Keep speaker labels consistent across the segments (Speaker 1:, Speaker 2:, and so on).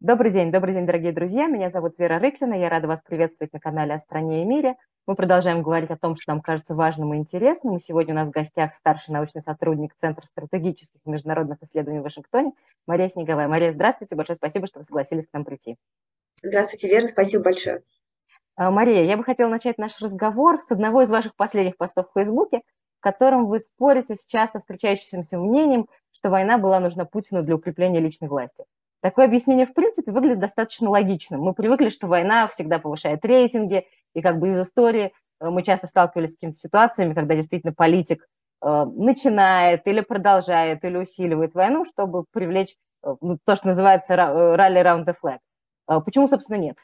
Speaker 1: Добрый день, добрый день, дорогие друзья. Меня зовут Вера Рыклина. Я рада вас приветствовать на канале «О стране и мире». Мы продолжаем говорить о том, что нам кажется важным и интересным. И сегодня у нас в гостях старший научный сотрудник Центра стратегических и международных исследований в Вашингтоне Мария Снеговая. Мария, здравствуйте. Большое спасибо, что вы согласились к нам прийти.
Speaker 2: Здравствуйте, Вера. Спасибо большое.
Speaker 1: А, Мария, я бы хотела начать наш разговор с одного из ваших последних постов в Фейсбуке, в котором вы спорите с часто встречающимся мнением, что война была нужна Путину для укрепления личной власти. Такое объяснение, в принципе, выглядит достаточно логичным. Мы привыкли, что война всегда повышает рейтинги, и как бы из истории э, мы часто сталкивались с какими-то ситуациями, когда действительно политик э, начинает или продолжает, или усиливает войну, чтобы привлечь э, ну, то, что называется ралли round the flag. Почему, собственно, нет?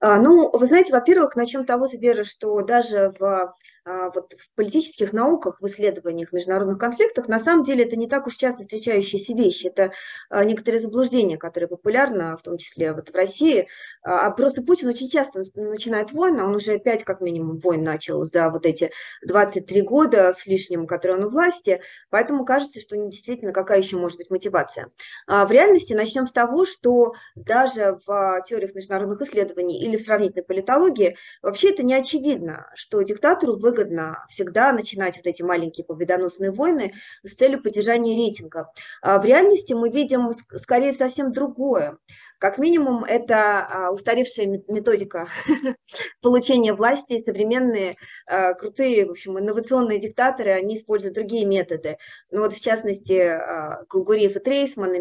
Speaker 2: А, ну, вы знаете, во-первых, начнем с того, Вера, что даже в а, вот в политических науках, в исследованиях международных конфликтах, на самом деле это не так уж часто встречающиеся вещи. Это а, некоторые заблуждения, которые популярны, в том числе вот в России. А просто Путин очень часто начинает войны, он уже пять как минимум войн начал за вот эти 23 года с лишним, которые он у власти, поэтому кажется, что действительно какая еще может быть мотивация. В реальности начнем с того, что даже в теориях международных исследований или сравнительной политологии вообще это не очевидно, что диктатору выгодно выгодно всегда начинать вот эти маленькие победоносные войны с целью поддержания рейтинга. А в реальности мы видим скорее совсем другое. Как минимум, это а, устаревшая методика получения власти, современные а, крутые, в общем, инновационные диктаторы, они используют другие методы. Ну вот, в частности, Кугуриев и Трейсман,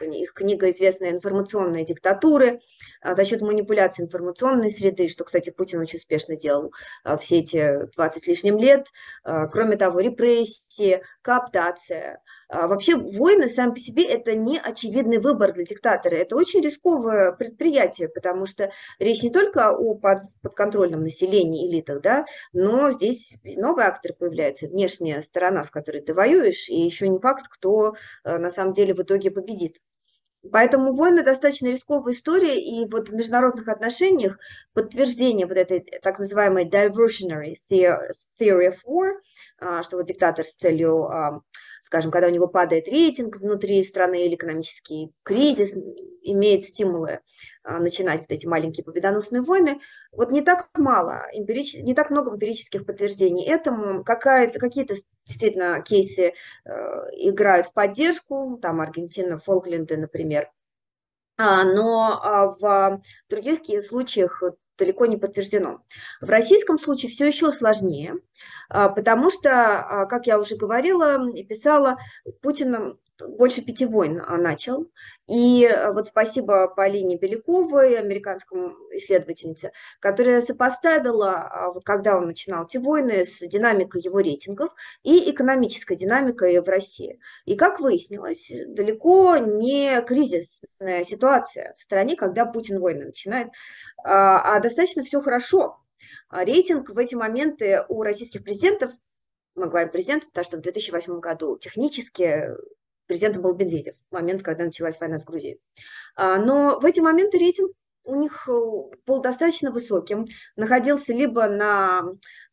Speaker 2: их книга известная «Информационные диктатуры», за счет манипуляции информационной среды, что, кстати, Путин очень успешно делал все эти 20 с лишним лет. Кроме того, репрессии, кооптация. Вообще войны сами по себе это не очевидный выбор для диктатора, это очень рисковое предприятие, потому что речь не только о подконтрольном населении, элитах, да, но здесь новый актор появляется, внешняя сторона, с которой ты воюешь, и еще не факт, кто э, на самом деле в итоге победит. Поэтому войны достаточно рисковая история, и вот в международных отношениях подтверждение вот этой так называемой diversionary theory of war, а, что вот диктатор с целью а, скажем, когда у него падает рейтинг внутри страны или экономический кризис, имеет стимулы а, начинать вот эти маленькие победоносные войны, вот не так мало, не так много эмпирических подтверждений этому. Какие-то действительно кейсы э, играют в поддержку, там Аргентина, Фолкленды, например, а, но а, в других случаях далеко не подтверждено. В российском случае все еще сложнее, а, потому что, а, как я уже говорила и писала, Путин больше пяти войн а, начал. И вот спасибо Полине Беляковой, американскому исследовательнице, которая сопоставила, вот когда он начинал эти войны, с динамикой его рейтингов и экономической динамикой в России. И как выяснилось, далеко не кризисная ситуация в стране, когда Путин войны начинает, а достаточно все хорошо. Рейтинг в эти моменты у российских президентов мы говорим президент, потому что в 2008 году технически президентом был Медведев, в момент, когда началась война с Грузией. А, но в эти моменты рейтинг у них э, был достаточно высоким, находился либо на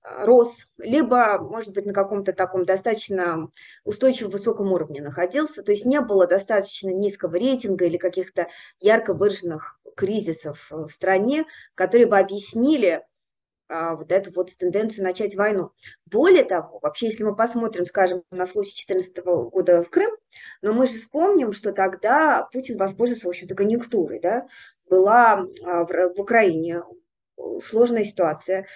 Speaker 2: э, рос, либо, может быть, на каком-то таком достаточно устойчивом высоком уровне находился, то есть не было достаточно низкого рейтинга или каких-то ярко выраженных кризисов в стране, которые бы объяснили вот эту вот тенденцию начать войну. Более того, вообще, если мы посмотрим, скажем, на случай 2014 года в Крым, но мы же вспомним, что тогда Путин воспользовался, в общем-то, конъюнктурой, да, была а, в Украине сложная ситуация,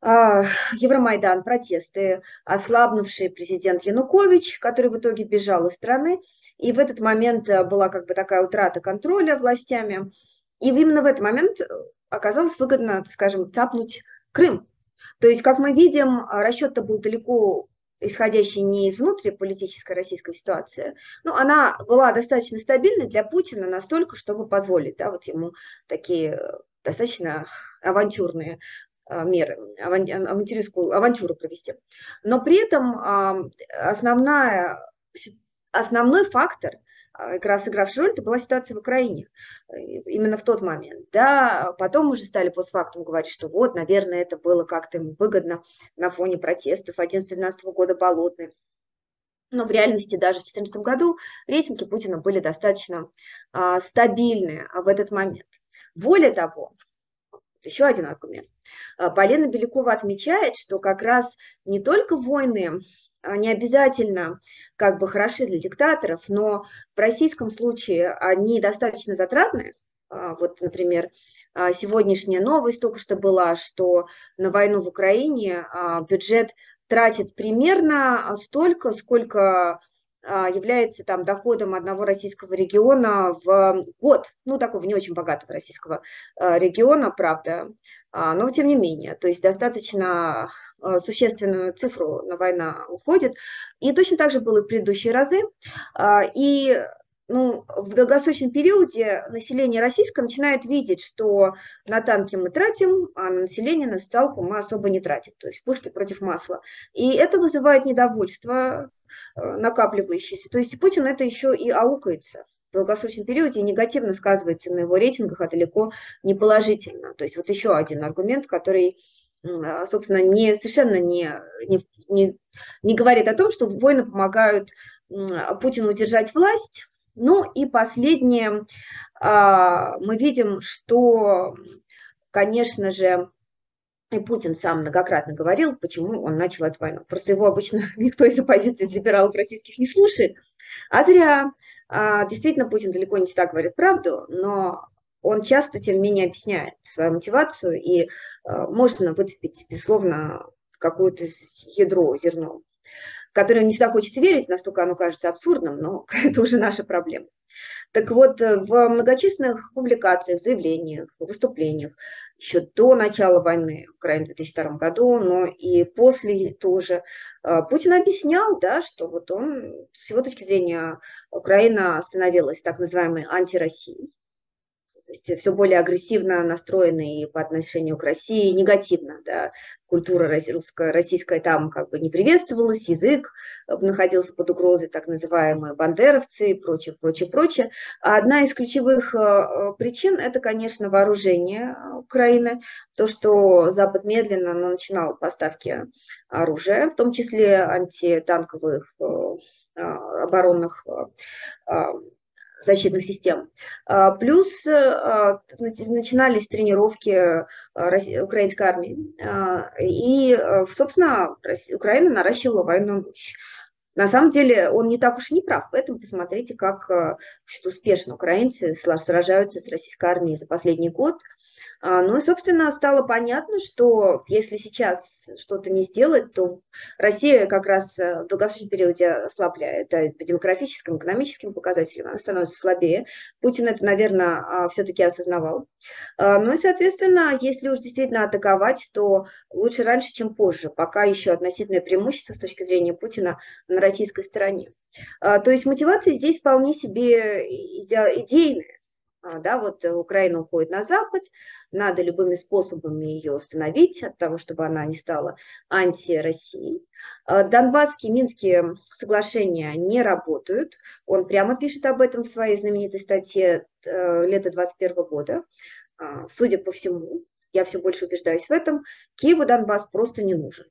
Speaker 2: а, Евромайдан, протесты, ослабнувший президент Янукович, который в итоге бежал из страны, и в этот момент э, была как бы такая утрата контроля властями, и именно в этот момент э, оказалось выгодно, скажем, цапнуть Крым. То есть, как мы видим, расчет-то был далеко исходящий не из внутриполитической российской ситуации, но она была достаточно стабильной для Путина настолько, чтобы позволить да, вот ему такие э, достаточно авантюрные э, меры, авантюристскую авантюру провести. Но при этом основная, основной фактор – а, как раз сыгравшей роль, это была ситуация в Украине именно в тот момент. Да, потом уже стали постфактум говорить, что вот, наверное, это было как-то выгодно на фоне протестов 11-12 года Болотной. но в реальности даже в 2014 году рейтинги Путина были достаточно а, стабильны в этот момент. Более того, еще один аргумент. А, Полина Белякова отмечает, что как раз не только войны не обязательно как бы хороши для диктаторов, но в российском случае они достаточно затратны. А, вот, например, а, сегодняшняя новость только что была, что на войну в Украине бюджет тратит примерно столько, сколько является там доходом одного российского региона в год, ну такого не очень богатого российского региона, правда, но тем не менее, то есть достаточно существенную цифру на война уходит. И точно так же было и в предыдущие разы. А, и ну, в долгосрочном периоде население российское начинает видеть, что на танки мы тратим, а на население, на социалку мы особо не тратим, то есть пушки против масла. И это вызывает недовольство э, накапливающееся. То есть Путин это еще и аукается в долгосрочном периоде и негативно сказывается на его рейтингах, а далеко не положительно. То есть вот еще один аргумент, который собственно, не, совершенно не, не, не, не говорит о том, что войны помогают Путину удержать власть. Ну и последнее, а, мы видим, что, конечно же, и Путин сам многократно говорил, почему он начал эту войну. Просто его обычно никто из оппозиции, из либералов российских не слушает. А зря. А, действительно, Путин далеко не всегда говорит правду, но он часто, тем не менее, объясняет свою мотивацию, и э, можно выцепить, безусловно, какое-то ядро, зерно, которое не всегда хочется верить, настолько оно кажется абсурдным, но это уже наша проблема. Так вот, э, в многочисленных публикациях, заявлениях, выступлениях, еще до начала войны в Украине в 2002 году, но и после тоже, э, Путин объяснял, да, что вот он, с его точки зрения, Украина становилась так называемой антироссией, то есть все более агрессивно настроенные по отношению к России, негативно, да, культура русская, российская там как бы не приветствовалась, язык находился под угрозой, так называемые бандеровцы и прочее, прочее, прочее. А одна из ключевых э, э, причин – это, конечно, вооружение Украины, то, что Запад медленно но начинал поставки оружия, в том числе антитанковых э, оборонных защитных систем. А, плюс а, начинались тренировки а, украинской армии. И, собственно, Украина наращивала военную мощь. На самом деле он не так уж и не прав. Поэтому посмотрите, как успешно украинцы сражаются с российской армией за последний год. А, ну и, собственно, стало понятно, что если сейчас что-то не сделать, то Россия как раз э, в долгосрочном периоде ослабляет да, по демографическим, экономическим показателям, она становится слабее. Путин это, наверное, а, все-таки осознавал. А, ну и, соответственно, если уж действительно атаковать, то лучше раньше, чем позже, пока еще относительное преимущество с точки зрения Путина на российской стороне. То есть мотивация здесь вполне себе идейная. А, да, вот э, Украина уходит на Запад, надо любыми способами ее остановить от того, чтобы она не стала анти-Россией. А, Донбасские, Минские соглашения не работают. Он прямо пишет об этом в своей знаменитой статье э, лета 2021 года. А, судя по всему, я все больше убеждаюсь в этом, Киеву Донбасс просто не нужен.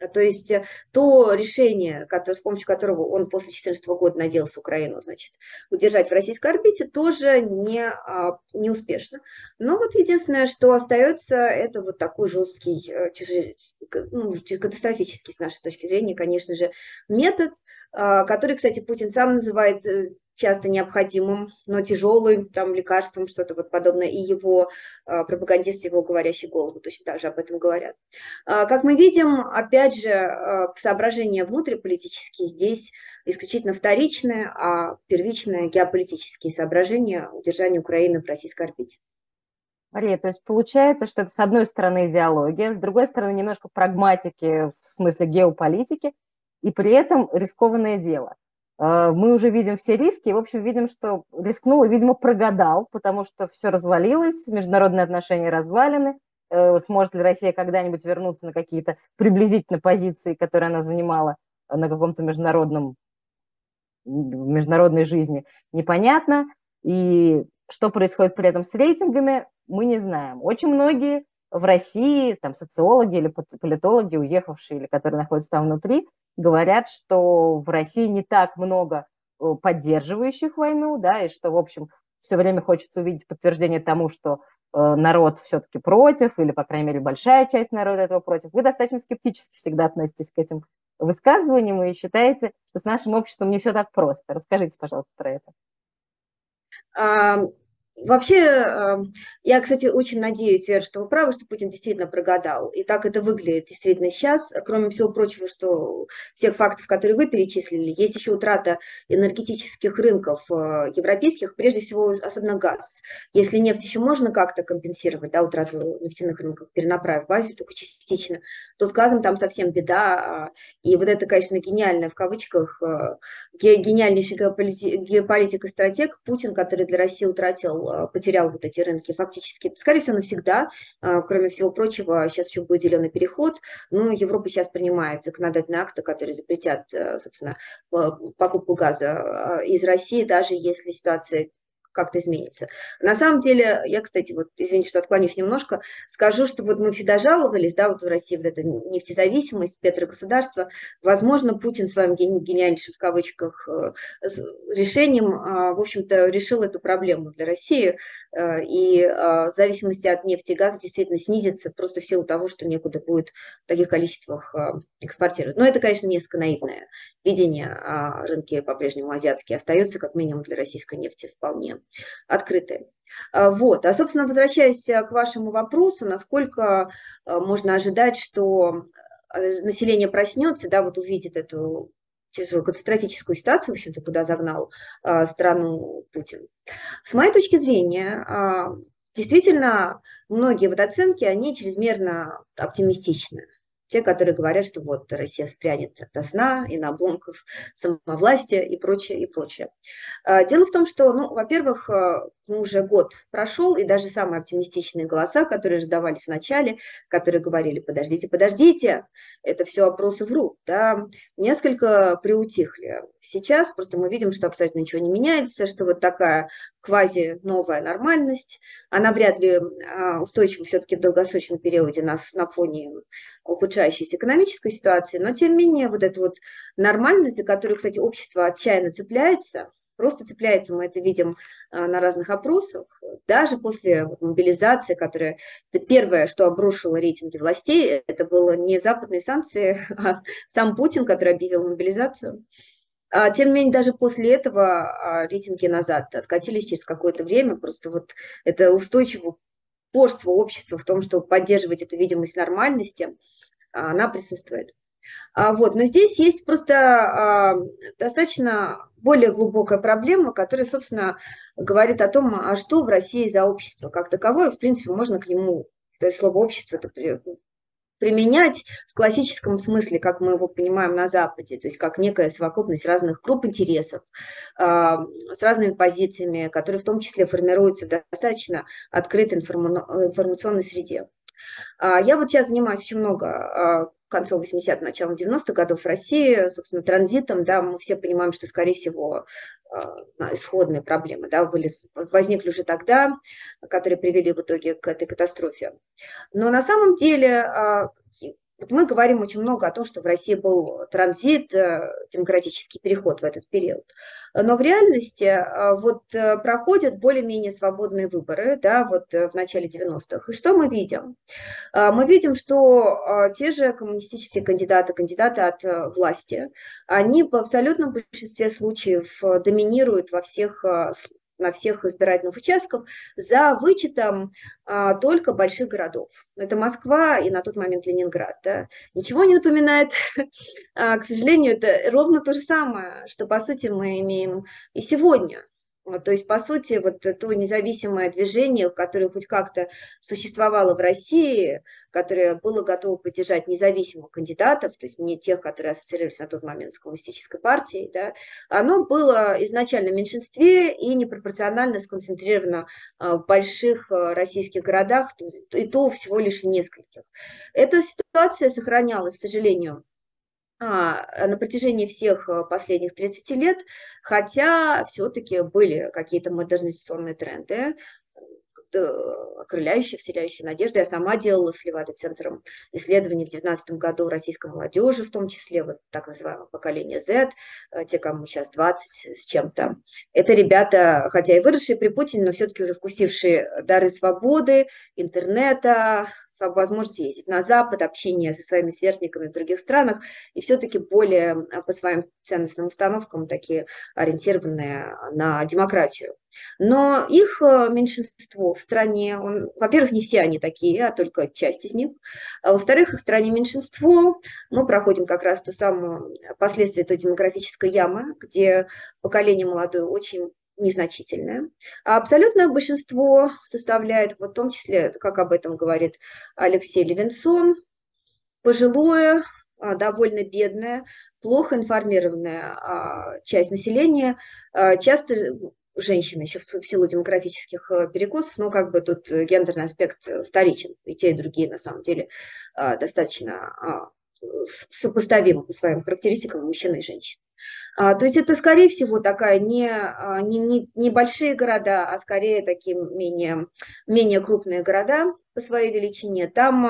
Speaker 2: А, то есть э, то решение, которое, с помощью которого он после 2014 года надеялся Украину значит, удержать в российской орбите, тоже не, а, не успешно. Но вот единственное, что остается, это вот такой жесткий, э, ну, катастрофический с нашей точки зрения, конечно же, метод, а, который, кстати, Путин сам называет э, часто необходимым, но тяжелым там лекарством, что-то вот подобное, и его э, пропагандисты, его говорящий голову точно так же об этом говорят. Э, как мы видим, опять же, э, соображения внутриполитические здесь исключительно вторичные, а первичные геополитические соображения удержания Украины в российской орбите.
Speaker 1: Мария, то есть получается, что это с одной стороны идеология, с другой стороны немножко прагматики в смысле геополитики, и при этом рискованное дело. Э, мы уже видим все риски, в общем, видим, что рискнул и, видимо, прогадал, потому что все развалилось, международные отношения развалены, э, сможет ли Россия когда-нибудь вернуться на какие-то приблизительно позиции, которые она занимала на каком-то международном, международной жизни, непонятно. И что происходит при этом с рейтингами, мы не знаем. Очень многие в России, там, социологи или политологи, уехавшие или которые находятся там внутри, говорят, что в России не так много э, поддерживающих войну, да, и что, в общем, все время хочется увидеть подтверждение тому, что э, народ все-таки против, или, по крайней мере, большая часть народа этого против. Вы достаточно скептически всегда относитесь к этим высказываниям и считаете, что с нашим обществом не все так просто. Расскажите, пожалуйста, про это.
Speaker 2: Вообще, эм, я, кстати, очень надеюсь, Вера, что вы правы, что Путин действительно прогадал. И так это выглядит действительно сейчас. Кроме всего прочего, что всех фактов, которые вы перечислили, есть еще утрата энергетических рынков э, европейских, прежде всего, особенно газ. Если нефть еще можно как-то компенсировать, да, утрату нефтяных рынков, перенаправив в Азию только частично, то с газом там совсем беда. А, и вот это, конечно, гениальная в кавычках, э, гениальнейший геополитик и стратег Путин, который для России утратил потерял вот эти рынки фактически, скорее всего, навсегда. Э, кроме всего прочего, сейчас еще будет зеленый переход. Но Европа сейчас принимает законодательные акты, которые запретят, э, собственно, покупку газа из России, даже если ситуация как-то изменится. На самом деле, я, кстати, вот, извините, что отклонюсь немножко, скажу, что вот мы всегда жаловались, да, вот в России вот эта нефтезависимость, петрогосударство, возможно, Путин своим гениальнейшим в кавычках э, решением, а, в общем-то, решил эту проблему для России, э, и зависимость от нефти и газа действительно снизится просто в силу того, что некуда будет в таких количествах экспортировать. Но это, конечно, несколько наивное видение, а рынки по-прежнему азиатские остаются, как минимум для российской нефти вполне открытые. А, вот. А, собственно, возвращаясь э, к вашему вопросу, насколько э, можно ожидать, что э, население проснется, да, вот увидит эту тяжелую катастрофическую ситуацию, в общем-то, куда загнал страну Путин. С моей точки зрения, а, действительно, многие вот оценки, они чрезмерно оптимистичны те, которые говорят, что вот Россия спрянет до сна и на обломков самовластия и прочее, и прочее. А, дело в том, что, ну, во-первых, э, ну, уже год прошел, и даже самые оптимистичные голоса, которые раздавались в начале, которые говорили, подождите, подождите, это все опросы врут, да, несколько приутихли. Сейчас просто мы видим, что абсолютно ничего не меняется, что вот такая квази-новая нормальность, она вряд ли а, устойчива все-таки в долгосрочном периоде на, на фоне ухудшающейся экономической ситуации, но тем не менее вот эта вот нормальность, за которую, кстати, общество отчаянно цепляется, просто цепляется, мы это видим а, на разных опросах, даже после мобилизации, которая, это первое, что обрушило рейтинги властей, это было не западные санкции, а сам Путин, который объявил мобилизацию. А, тем не менее, даже после этого а, рейтинги назад откатились через какое-то время, просто вот это устойчивое упорство общества в том, чтобы поддерживать эту видимость нормальности, она присутствует. А, вот, но здесь есть просто а, достаточно более глубокая проблема, которая, собственно, говорит о том, а что в России за общество как таковое. В принципе, можно к нему, то есть слово общество это применять в классическом смысле, как мы его понимаем на Западе, то есть как некая совокупность разных групп интересов с разными позициями, которые в том числе формируются в достаточно открытой информационной среде. Я вот сейчас занимаюсь очень много концом 80-х, началом 90-х годов в России, собственно, транзитом, да, мы все понимаем, что, скорее всего, а, исходные проблемы да, были, возникли уже тогда, которые привели в итоге к этой катастрофе. Но на самом деле а, вот мы говорим очень много о том, что в России был транзит, э, демократический переход в этот период. Но в реальности э, вот э, проходят более-менее свободные выборы, да, вот в начале 90-х. И что мы видим? Мы видим, что те же коммунистические кандидаты, кандидаты от власти, они в абсолютном большинстве случаев доминируют во всех на всех избирательных участках за вычетом а, только больших городов. Это Москва и на тот момент Ленинград. Да. Ничего не напоминает. А, к сожалению, это ровно то же самое, что, по сути, мы имеем и сегодня. То есть, по сути, вот то независимое движение, которое хоть как-то существовало в России, которое было готово поддержать независимых кандидатов, то есть не тех, которые ассоциировались на тот момент с коммунистической партией, да, оно было изначально в меньшинстве и непропорционально сконцентрировано а, в больших а, российских городах, и то всего лишь в нескольких. Эта ситуация сохранялась, к сожалению, а, на протяжении всех э, последних 30 лет, хотя все-таки были какие-то модернизационные тренды, вот э, окрыляющая, вселяющая надежду. Я сама делала с Левада-центром исследований в 2019 году российской молодежи, в том числе вот так называемое поколение Z, э, те, кому сейчас 20 с чем-то. Это ребята, хотя и выросшие при Путине, но все-таки уже вкусившие дары свободы, интернета, возможности ездить на Запад, общение со своими сверстниками в других странах, и все-таки более по своим ценностным установкам такие ориентированные на демократию. Но их э, меньшинство в стране, он, во-первых, не все они такие, а только часть из них. А во-вторых, в стране меньшинство, мы проходим как раз ту самую последствия той демографической ямы, где поколение молодое очень незначительное. А абсолютное большинство составляет, вот в том числе, как об этом говорит Алексей Левинсон, пожилое, а, довольно бедная, плохо информированная а, часть населения, часто женщины еще в силу демографических э, перекосов, но как бы тут гендерный аспект э, вторичен, и те, и другие на самом деле достаточно сопоставимы по своим характеристикам мужчины и женщины. А, то есть это, скорее всего, такая не, а, не, не, не большие города, а скорее такие менее, менее крупные города по своей величине. Там,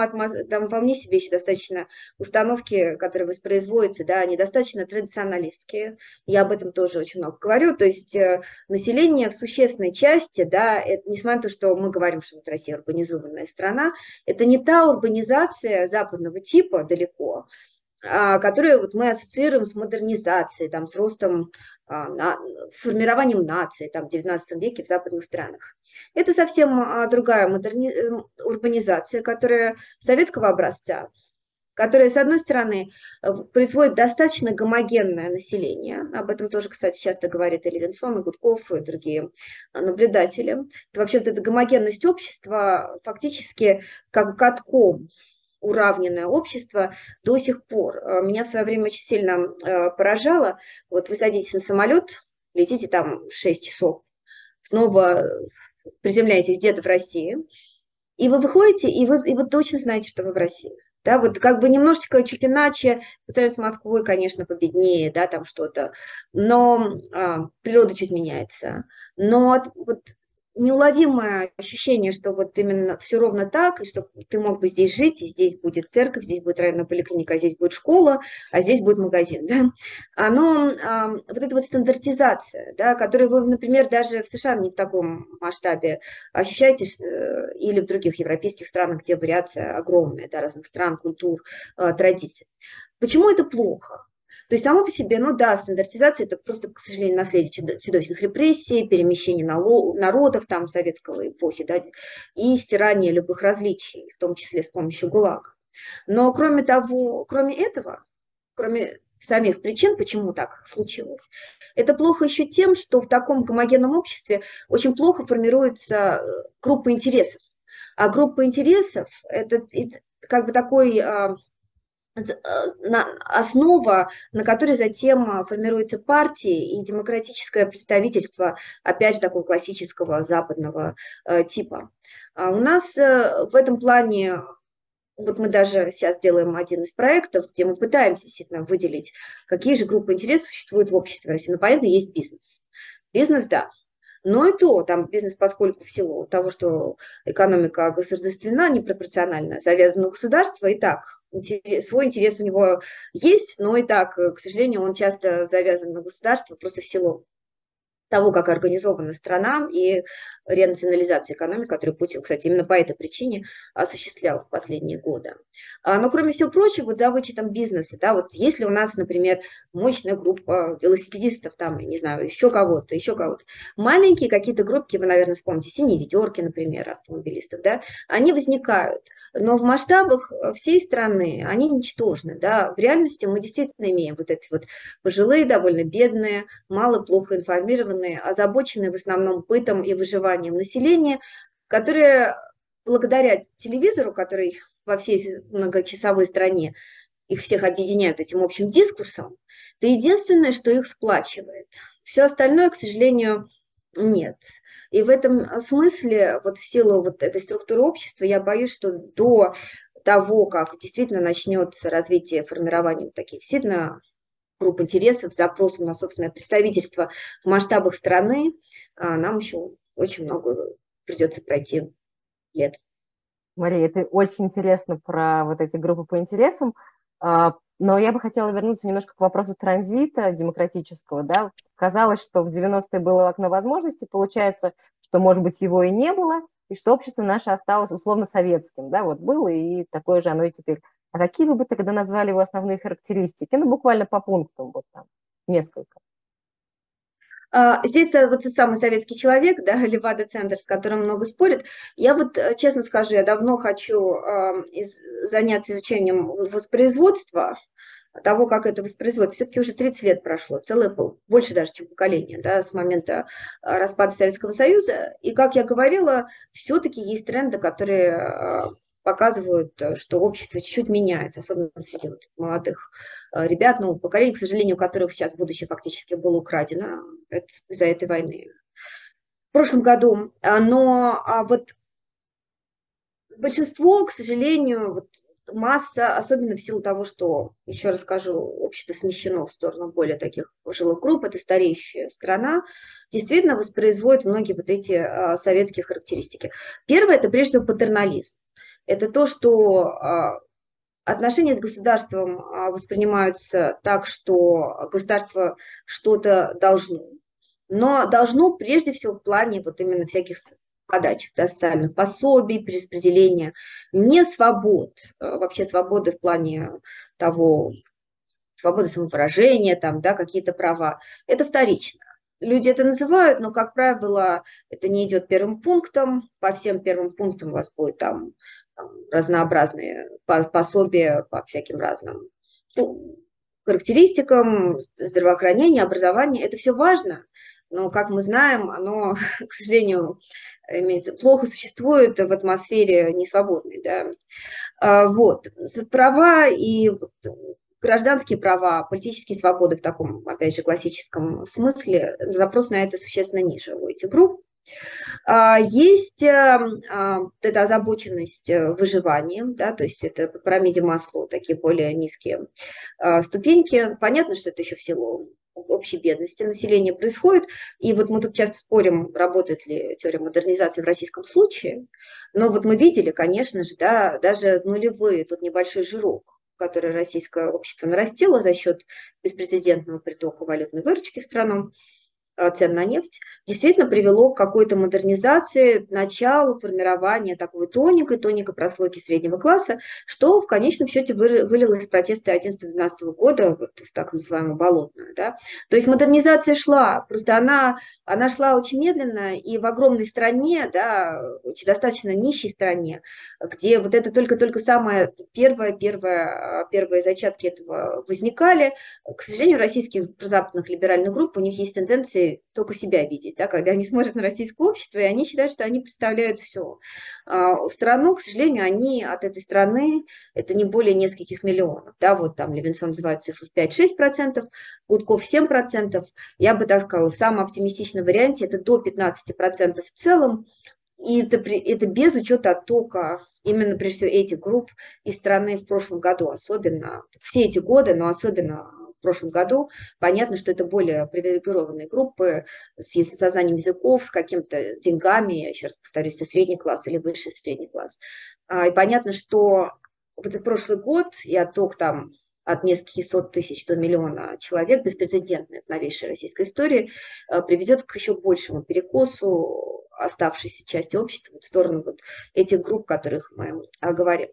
Speaker 2: там вполне себе еще достаточно установки, которые воспроизводятся, да, они достаточно традиционалистские. Я об этом тоже очень много говорю. То есть э, население в существенной части, да, это, несмотря на то, что мы говорим, что вот Россия урбанизованная страна, это не та урбанизация западного типа далеко, которые вот мы ассоциируем с модернизацией, там, с ростом, а, на, формированием нации там, в XIX веке в западных странах. Это совсем а, другая модерни... Э, урбанизация, которая советского образца, которая, с одной стороны, производит достаточно гомогенное население, об этом тоже, кстати, часто говорит и Левинсон, и Гудков, и другие наблюдатели. Это вообще вот эта гомогенность общества фактически как катком уравненное общество до сих пор. Э, меня в свое время очень сильно э, поражало. Вот вы садитесь на самолет, летите там 6 часов, снова приземляетесь где-то в России, и вы выходите, и вы, и вы точно знаете, что вы в России. Да, вот как бы немножечко чуть иначе, по сравнению с Москвой, конечно, победнее, да, там что-то, но а, природа чуть меняется. Но вот неуловимое ощущение, что вот именно все ровно так, и что ты мог бы здесь жить, и здесь будет церковь, здесь будет районная поликлиника, а здесь будет школа, а здесь будет магазин, да, оно, а, вот эта вот стандартизация, да, которую вы, например, даже в США не в таком масштабе ощущаете, э, или в других европейских странах, где вариация огромная, да, разных стран, культур, а, традиций. Почему это плохо? То есть само по себе, ну да, стандартизация – это просто, к сожалению, наследие чудовищных репрессий, перемещение народов там советского эпохи, да, и стирание любых различий, в том числе с помощью ГУЛАГа. Но кроме того, кроме этого, кроме самих причин, почему так случилось. Это плохо еще тем, что в таком гомогенном обществе очень плохо формируется э, группа интересов. А группа интересов – это, это как бы такой а, основа, на которой затем а, формируются партии и демократическое представительство, опять же, такого классического западного э, типа. А у нас э, в этом плане вот мы даже сейчас делаем один из проектов, где мы пытаемся действительно выделить, какие же группы интересов существуют в обществе в России. Ну, понятно, есть бизнес. Бизнес, да, но и то, там бизнес, поскольку в силу того, что экономика государственна, непропорционально завязана на государство, и так свой интерес у него есть, но и так, к сожалению, он часто завязан на государство просто в силу того, как организована страна и ренационализация экономики, которую Путин, кстати, именно по этой причине осуществлял в последние годы. А, но, кроме всего прочего, вот за вычетом бизнеса, да, вот если у нас, например, мощная группа велосипедистов, там, не знаю, еще кого-то, еще кого-то, маленькие какие-то группки, вы, наверное, вспомните, синие ведерки, например, автомобилистов, да, они возникают, но в масштабах всей страны они ничтожны, да, в реальности мы действительно имеем вот эти вот пожилые, довольно бедные, мало плохо информированные, информированные, озабоченные в основном бытом и выживанием населения, которые благодаря телевизору, который во всей многочасовой стране их всех объединяют этим общим дискурсом, это единственное, что их сплачивает. Все остальное, к сожалению, нет. И в этом смысле, вот в силу вот этой структуры общества, я боюсь, что до того, как действительно начнется развитие формирования таких действительно групп интересов, запросом на собственное представительство в масштабах страны, а, нам еще очень много придется пройти лет.
Speaker 1: Мария, это очень интересно про вот эти группы по интересам, а, но я бы хотела вернуться немножко к вопросу транзита демократического. Да? Казалось, что в 90-е было окно возможностей, получается, что, может быть, его и не было, и что общество наше осталось условно советским. Да? Вот было, и такое же оно и теперь. А какие вы бы тогда назвали его основные характеристики? Ну, буквально по пунктам, вот там, несколько.
Speaker 2: А, здесь э, вот самый советский человек, да, Левада-центр, с которым много спорят. Я вот, э, честно скажу, я давно хочу заняться изучением воспроизводства, того, как это воспроизводится. Все-таки уже 30 лет прошло, целое, больше даже, чем поколение, да, с момента а, распада Советского Союза. И, как я говорила, все-таки есть тренды, которые показывают, э, что общество чуть-чуть меняется, особенно среди вот молодых э, ребят, нового поколения, к сожалению, у которых сейчас будущее фактически было украдено из-за этой войны в прошлом году. А, но а вот большинство, к сожалению, вот масса, особенно в силу того, что, еще раз скажу, общество смещено в сторону более таких пожилых групп, это стареющая страна, действительно воспроизводит многие вот эти а, советские характеристики. Первое – это прежде всего патернализм это то, что а, отношения с государством а, воспринимаются так, что государство что-то должно. Но должно прежде всего в плане вот именно всяких подачек, да, социальных пособий, перераспределения, не свобод, а, вообще свободы в плане того, свободы самовыражения, там, да, какие-то права, это вторично. Люди это называют, но, как правило, это не идет первым пунктом. По всем первым пунктам у вас будет там разнообразные пособия по всяким разным ну, характеристикам здравоохранения, образования. Это все важно, но, как мы знаем, оно, к сожалению, плохо существует в атмосфере несвободной. Да? А, вот. Права и гражданские права, политические свободы в таком, опять же, классическом смысле, запрос на это существенно ниже у этих групп. А, есть эм, а, эта озабоченность э, выживанием, да, то есть это по пирамиде Маслоу такие более низкие а, ступеньки. Понятно, что это еще в силу общей бедности населения происходит. И вот мы тут часто спорим, работает ли теория модернизации в российском случае. Но вот мы видели, конечно же, да, даже нулевые, тут небольшой жирок, который российское общество нарастило за счет беспрецедентного притока валютной выручки в страну. Э, цен на нефть, действительно привело к какой-то модернизации, началу формирования такой тоникой, тоникой прослойки среднего класса, что в конечном счете вылилось в протесты 11-12 года вот, в так называемую болотную. Да? То есть модернизация шла, просто она, она шла очень медленно, и в огромной стране, да, очень достаточно нищей стране, где вот это только-только самое первое, первое, первые зачатки этого возникали, к сожалению, российских западных либеральных групп, у них есть тенденции только себя видеть, да, когда они смотрят на российское общество, и они считают, что они представляют все. А страну, к сожалению, они от этой страны, это не более нескольких миллионов, да, вот там Левинсон называет цифру 5-6%, Гудков 7%, я бы так сказала, в самом оптимистичном варианте это до 15% в целом, и это, это без учета оттока именно, прежде всего, этих групп из страны в прошлом году, особенно. Все эти годы, но особенно в прошлом году. Понятно, что это более привилегированные группы с сознанием языков, с какими-то деньгами, я еще раз повторюсь, это средний класс или высший средний класс. А, и понятно, что в этот прошлый год и отток там от нескольких сот тысяч до миллиона человек, беспрецедентный в новейшей российской истории, а, приведет к еще большему перекосу оставшейся части общества в сторону вот этих групп, которых мы говорим.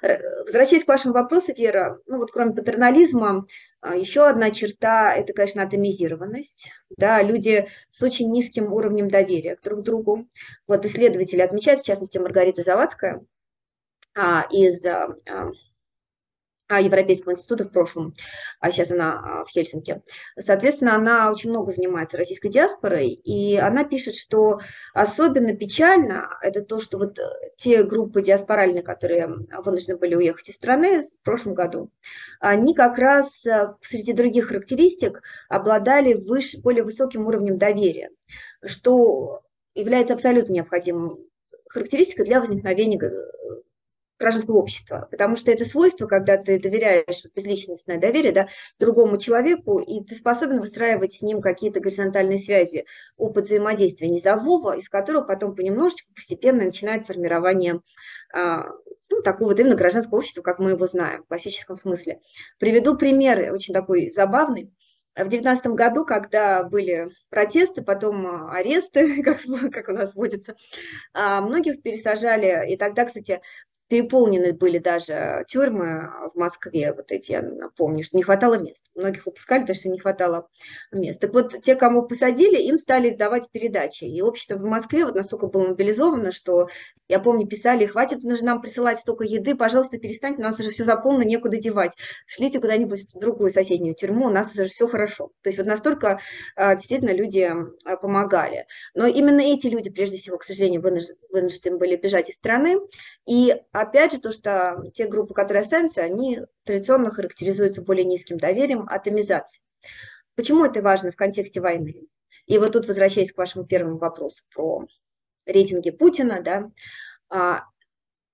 Speaker 2: Возвращаясь к вашему вопросу, Вера, ну вот кроме патернализма, а, еще одна черта – это, конечно, атомизированность. Да, люди с очень низким уровнем доверия друг к другу. Вот исследователи отмечают, в частности, Маргарита Завадская а, из Европейского института в прошлом, а сейчас она а, в Хельсинки. Соответственно, она очень много занимается российской диаспорой, и она пишет, что особенно печально это то, что вот э, те группы диаспоральные, которые вынуждены были уехать из страны в прошлом году, они как раз э, среди других характеристик обладали выше, более высоким уровнем доверия, что является абсолютно необходимым характеристикой для возникновения гражданского общества, потому что это свойство, когда ты доверяешь, безличностное доверие, да, другому человеку, и ты способен выстраивать с ним какие-то горизонтальные связи, опыт взаимодействия низового, из которого потом понемножечку, постепенно начинает формирование а, ну, такого вот именно гражданского общества, как мы его знаем в классическом смысле. Приведу пример очень такой забавный. В девятнадцатом году, когда были протесты, потом а, аресты, как, как у нас водится, а, многих пересажали. И тогда, кстати, переполнены были даже тюрьмы в Москве, вот эти, я напомню, что не хватало мест. Многих выпускали, потому что не хватало мест. Так вот, те, кому посадили, им стали давать передачи. И общество в Москве вот настолько было мобилизовано, что, я помню, писали, хватит нужно нам присылать столько еды, пожалуйста, перестаньте, у нас уже все заполнено, некуда девать. Шлите куда-нибудь в другую соседнюю тюрьму, у нас уже все хорошо. То есть вот настолько а, действительно люди а, помогали. Но именно эти люди, прежде всего, к сожалению, вынуждены были бежать из страны. И опять же, то, что те группы, которые останутся, они традиционно характеризуются более низким доверием, атомизацией. Почему это важно в контексте войны? И вот тут, возвращаясь к вашему первому вопросу про рейтинги Путина, да, а,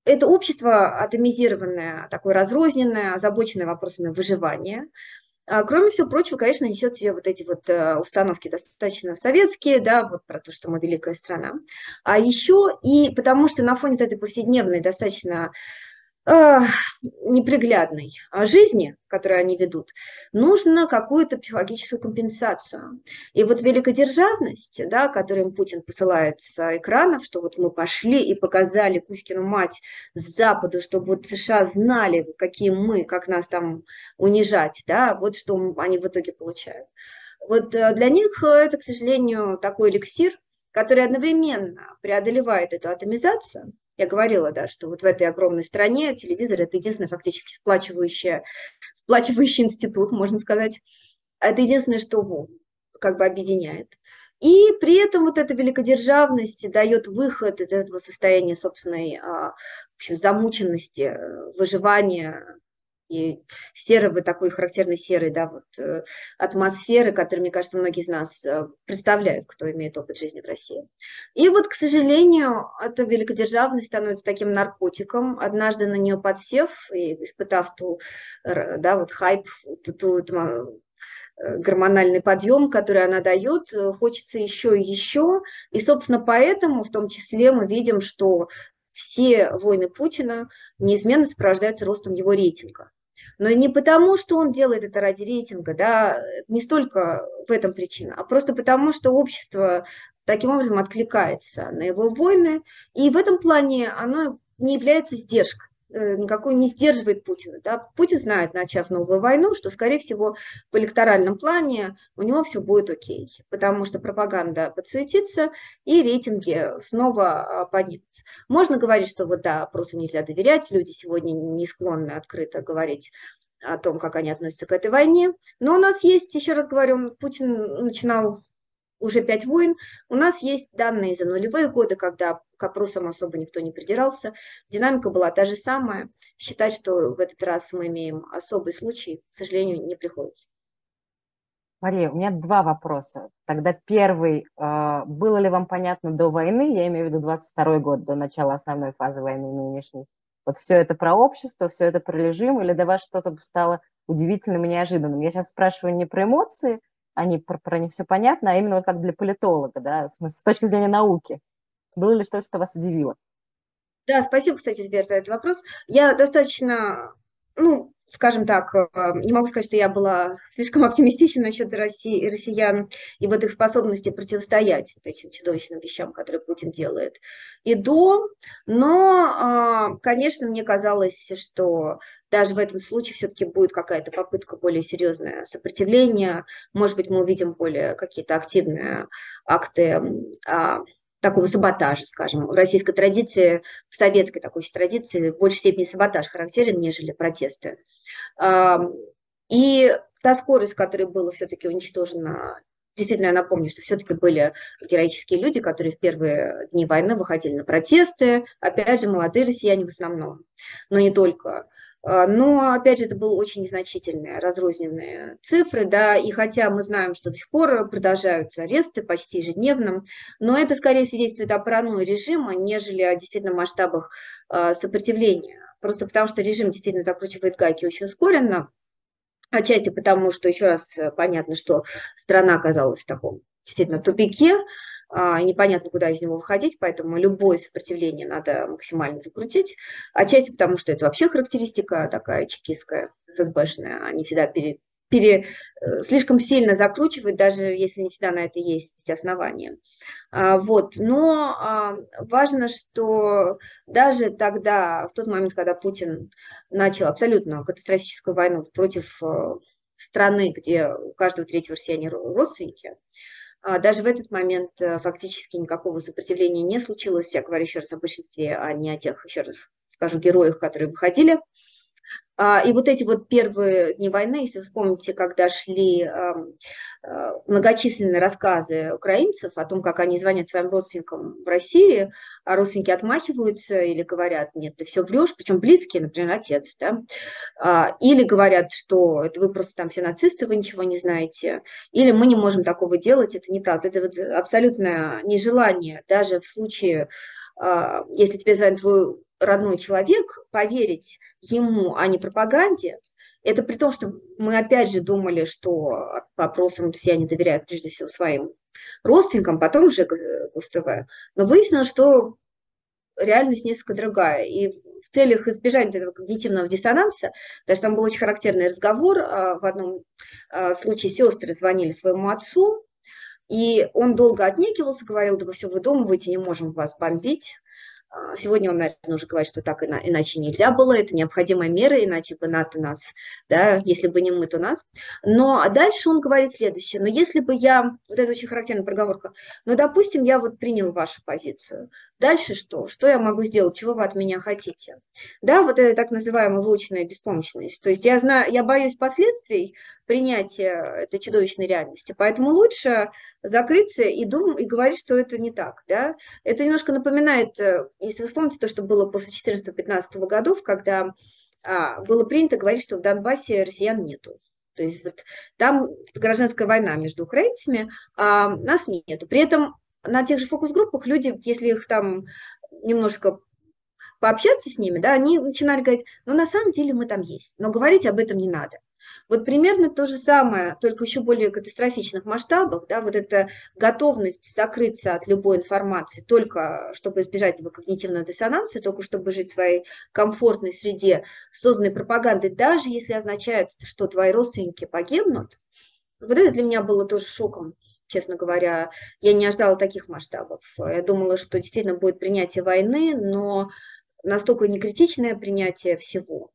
Speaker 2: это общество атомизированное, такое разрозненное, озабоченное вопросами выживания, Кроме всего прочего, конечно, несет в себе вот эти вот э, установки достаточно советские, да, вот про то, что мы великая страна. А еще и потому, что на фоне этой повседневной, достаточно неприглядной а, жизни, которую они ведут, нужно какую-то психологическую компенсацию. И вот великодержавность, да, которую Путин посылает с экранов, что вот мы пошли и показали Кузькину мать с Западу, чтобы вот США знали, какие мы, как нас там унижать, да, вот что они в итоге получают. Вот э, для них это, к сожалению, такой эликсир, который одновременно преодолевает эту атомизацию, я говорила, да, что вот в этой огромной стране телевизор – это единственный фактически сплачивающий, сплачивающий институт, можно сказать. Это единственное, что как бы объединяет. И при этом вот эта великодержавность дает выход из этого состояния собственной а, в общем, замученности, выживания, и серого, такой характерной серой да, вот, э, атмосферы, которую, мне кажется, многие из нас э, представляют, кто имеет опыт жизни в России. И вот, к сожалению, эта великодержавность становится таким наркотиком. Однажды на нее подсев и испытав ту, да, вот хайп, ту, ту, ту э, гормональный подъем, который она дает, хочется еще и еще. И, собственно, поэтому в том числе мы видим, что все войны Путина неизменно сопровождаются ростом его рейтинга. Но не потому, что он делает это ради рейтинга, да, не столько в этом причина, а просто потому, что общество таким образом откликается на его войны, и в этом плане оно не является сдержкой никакой не сдерживает Путина. Да? Путин знает, начав новую войну, что, скорее всего, в электоральном плане у него все будет окей, потому что пропаганда подсуетится, и рейтинги снова а, поднимутся. Можно говорить, что вот да, опросу нельзя доверять, люди сегодня не склонны открыто говорить о том, как они относятся к этой войне. Но у нас есть, еще раз говорю, Путин начинал уже пять войн. У нас есть данные за нулевые годы, когда к опросам особо никто не придирался. Динамика была та же самая. Считать, что в этот раз мы имеем особый случай, к сожалению, не приходится.
Speaker 1: Мария, у меня два вопроса. Тогда первый. А, было ли вам понятно до войны, я имею в виду 22 год, до начала основной фазы войны нынешней, вот все это про общество, все это про режим, или для вас что-то стало удивительным и неожиданным? Я сейчас спрашиваю не про эмоции, они про, про них все понятно, а именно вот как для политолога, да, с точки зрения науки. Было ли что-то, что вас удивило?
Speaker 2: Да, спасибо, кстати, Сбер, за этот вопрос. Я достаточно, ну, скажем так, э, не могу сказать, что я была слишком оптимистична насчет России, россиян и вот их способности противостоять этим чудовищным вещам, которые Путин делает. И до, но, а, конечно, мне казалось, что даже в этом случае все-таки будет какая-то попытка более серьезное сопротивления, может быть, мы увидим более какие-то активные акты а, такого саботажа, скажем. В российской традиции, в советской такой традиции в большей степени саботаж характерен, нежели протесты. И та скорость, которой было все-таки уничтожено Действительно, я напомню, что все-таки были героические люди, которые в первые дни войны выходили на протесты. Опять же, молодые россияне в основном, но не только. А, но, опять же, это были очень незначительные, разрозненные цифры, да, и хотя мы знаем, что до сих пор продолжаются аресты почти ежедневно, но это скорее свидетельствует о паранойи режима, нежели о действительно масштабах а, сопротивления. Просто потому что режим действительно закручивает гайки очень ускоренно, отчасти потому, что еще раз понятно, что страна оказалась в таком действительно тупике, непонятно, куда из него выходить, поэтому любое сопротивление надо максимально закрутить. Отчасти потому, что это вообще характеристика такая чекистская, ФСБшная, они всегда пере, пере, э, слишком сильно закручивают, даже если не всегда на это есть основания. А, вот. Но а, важно, что даже тогда, в тот момент, когда Путин начал абсолютно катастрофическую войну против э, страны, где у каждого третьего россияне родственники, а, даже в этот момент э, фактически никакого сопротивления не случилось. Я говорю еще раз о большинстве, а не о тех, еще раз скажу, героях, которые выходили. А, и вот эти вот первые дни войны, если вспомните, когда шли а, многочисленные рассказы украинцев о том, как они звонят своим родственникам в России, а родственники отмахиваются или говорят, нет, ты все врешь, причем близкие, например, отец, да, а, или говорят, что это вы просто там все нацисты, вы ничего не знаете, или мы не можем такого делать, это неправда, это вот абсолютное нежелание, даже в случае, если тебе звонит твой родной человек, поверить ему, а не пропаганде, это при том, что мы опять же думали, что по опросам россияне доверяют прежде всего своим родственникам, потом уже ГУСТВ. Но выяснилось, что реальность несколько другая. И в целях избежания этого когнитивного диссонанса, даже там был очень характерный разговор, а, в одном а, случае сестры звонили своему отцу, и он долго отнекивался, говорил, да вы все выдумываете, не можем вас бомбить. А, сегодня он, наверное, уже говорит, что так иначе нельзя было, это необходимая мера, иначе бы НАТО нас, да, если бы не мы, то нас. Но дальше он говорит следующее, но если бы я, вот это очень характерная проговорка, ну, допустим, я вот принял вашу позицию, дальше что? Что я могу сделать? Чего вы от меня хотите? Да, вот это так называемая выученная беспомощность. То есть я знаю, я боюсь последствий принятия этой чудовищной реальности, поэтому лучше закрыться и думать, и говорить, что это не так, да. Это немножко напоминает э, если вы вспомните то, что было после 14-15 годов, когда а, было принято говорить, что в Донбассе россиян нету. То есть вот там гражданская война между украинцами, а нас нету. При этом на тех же фокус-группах люди, если их там немножко пообщаться с ними, да, они начинали говорить, ну на самом деле мы там есть, но говорить об этом не надо. Вот примерно то же самое, только еще более катастрофичных масштабах, да, вот эта готовность закрыться от любой информации, только чтобы избежать этого когнитивного диссонанса, только чтобы жить в своей комфортной среде, созданной пропагандой, даже если означает, что твои родственники погибнут, вот это для меня было тоже шоком честно говоря, я не ожидала таких масштабов. Я думала, что действительно будет принятие войны, но настолько некритичное принятие всего.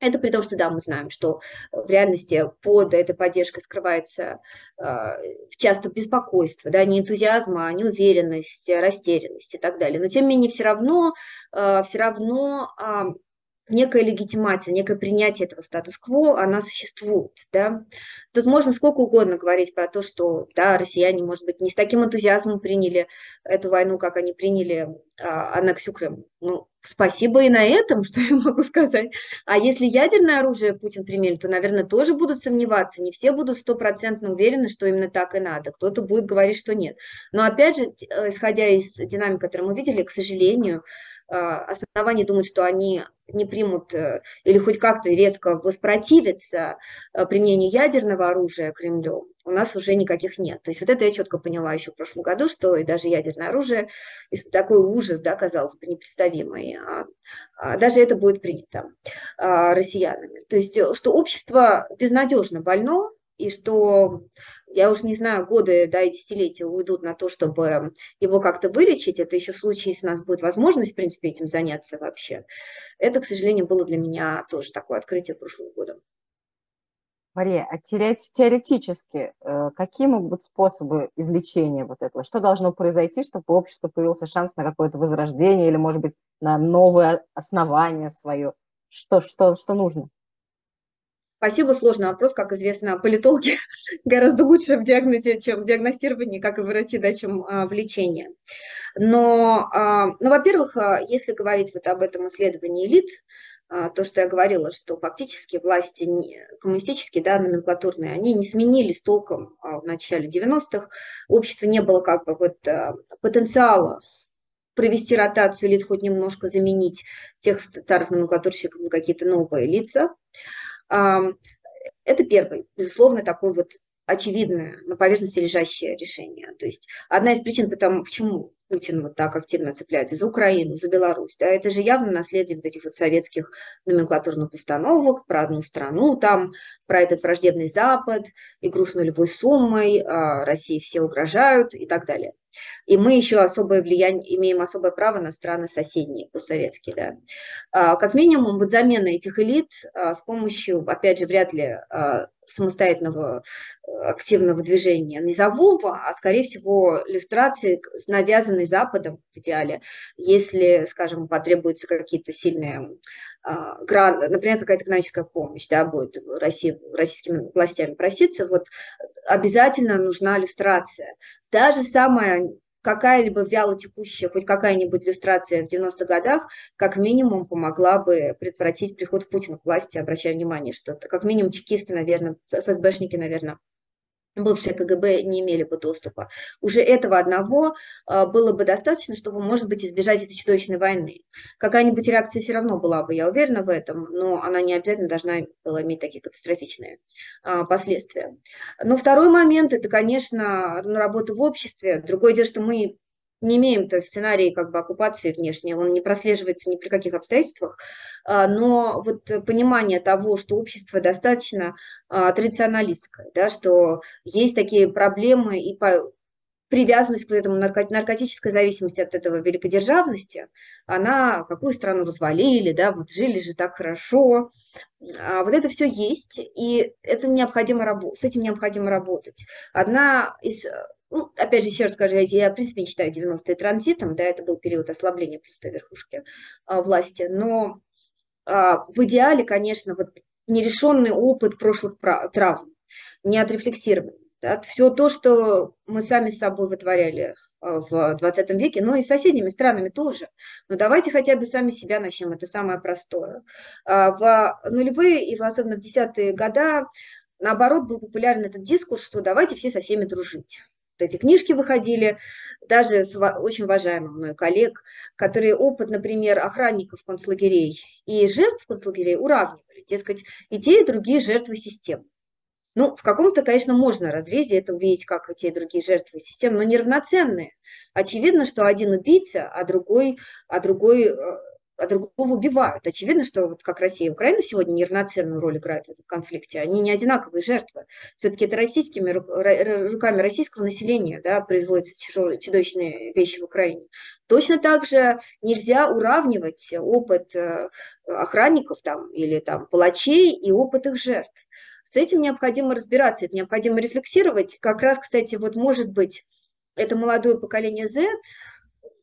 Speaker 2: Это при том, что да, мы знаем, что в реальности под этой поддержкой скрывается э, часто беспокойство, да, не энтузиазм, а неуверенность, растерянность и так далее. Но тем не менее все равно, э, все равно э, некая легитимация, некое принятие этого статус-кво, она существует, да. Тут можно сколько угодно говорить про то, что, да, россияне, может быть, не с таким энтузиазмом приняли эту войну, как они приняли а, аннексию Крыма. Ну, спасибо и на этом, что я могу сказать. А если ядерное оружие Путин применит, то, наверное, тоже будут сомневаться. Не все будут стопроцентно уверены, что именно так и надо. Кто-то будет говорить, что нет. Но, опять же, э, исходя из динамики, которую мы видели, к сожалению, оснований думать, что они не примут э, или хоть как-то резко воспротивятся э, применению ядерного оружия Кремлю, у нас уже никаких нет. То есть вот это я четко поняла еще в прошлом году, что и даже ядерное оружие, такой ужас, да, казалось бы, непредставимый, а, а даже это будет принято а, россиянами. То есть э, что общество безнадежно больно, и что я уже не знаю, годы, да, и десятилетия уйдут на то, чтобы его как-то вылечить. Это еще случай, если у нас будет возможность, в принципе, этим заняться вообще. Это, к сожалению, было для меня тоже такое открытие прошлого года.
Speaker 1: Мария, а теоретически э, какие могут быть способы излечения вот этого? Что должно произойти, чтобы у общества появился шанс на какое-то возрождение или, может быть, на новое основание свое? Что, что, что нужно?
Speaker 2: Спасибо, сложный вопрос. Как известно, политологи гораздо лучше в диагнозе, чем в диагностировании, как и врачи, да, чем а, в лечении. Но, а, ну, во-первых, а, если говорить вот об этом исследовании элит, то, что я говорила, что фактически власти коммунистические, да, номенклатурные, они не сменились толком в начале 90-х. У общества не было как бы вот потенциала провести ротацию лиц, хоть немножко заменить тех старых номенклатурщиков на какие-то новые лица. Это первый, безусловно, такой вот очевидное, на поверхности лежащее решение. То есть одна из причин, потому, почему Путин вот так активно цепляется за Украину, за Беларусь, да, это же явно наследие вот этих вот советских номенклатурных установок про одну страну, там, про этот враждебный Запад, игру с нулевой суммой, а, России все угрожают и так далее. И мы еще особое влияние, имеем особое право на страны соседние, постсоветские. Да. А, как минимум, вот замена этих элит а, с помощью, опять же, вряд ли а, самостоятельного активного движения низового, а скорее всего иллюстрации, навязанной Западом в идеале, если, скажем, потребуются какие-то сильные гранты, например, какая-то экономическая помощь, да, будет России, российскими властями проситься, вот обязательно нужна иллюстрация. Даже самая какая-либо вяло текущая, хоть какая-нибудь иллюстрация в 90-х годах, как минимум помогла бы предотвратить приход Путина к власти, обращая внимание, что как минимум чекисты, наверное, ФСБшники, наверное, бывшие КГБ не имели бы доступа. Уже этого одного а, было бы достаточно, чтобы, может быть, избежать этой чудовищной войны. Какая-нибудь реакция все равно была бы, я уверена в этом, но она не обязательно должна была иметь такие катастрофичные а, последствия. Но второй момент – это, конечно, работа в обществе. Другое дело, что мы не имеем то сценарий как бы оккупации внешней, он не прослеживается ни при каких обстоятельствах, а, но вот понимание того, что общество достаточно а, традиционалистское, да, что есть такие проблемы и по привязанность к этому наркотической зависимости от этого великодержавности, она какую страну развалили, да, вот жили же так хорошо, а вот это все есть, и это необходимо с этим необходимо работать. Одна из ну, опять же, еще раз скажу, я, в принципе, не считаю 90-е транзитом, да, это был период ослабления просто верхушки а, власти, но а, в идеале, конечно, вот нерешенный опыт прошлых травм, не отрефлексированный, да, все то, что мы сами с собой вытворяли а, в 20 веке, но и с соседними странами тоже. Но давайте хотя бы сами себя начнем, это самое простое. А, в нулевые и особенно в десятые года, наоборот, был популярен этот дискурс, что давайте все со всеми дружить эти книжки выходили, даже с очень уважаемым мной коллег, которые опыт, например, охранников концлагерей и жертв концлагерей уравнивали. Дескать, и те, и другие жертвы системы. Ну, в каком-то, конечно, можно разрезе это увидеть, как и те и другие жертвы системы, но неравноценные. Очевидно, что один убийца, а другой, а другой э, а другого убивают. Очевидно, что вот как Россия и Украина сегодня неравноценную роль играют в этом конфликте. Они не одинаковые жертвы. Все-таки это российскими руками российского населения да, производятся чудовищные вещи в Украине. Точно так же нельзя уравнивать опыт э, охранников там, или там, палачей и опыт их жертв. С этим необходимо разбираться, это необходимо рефлексировать. Как раз, кстати, вот может быть, это молодое поколение Z,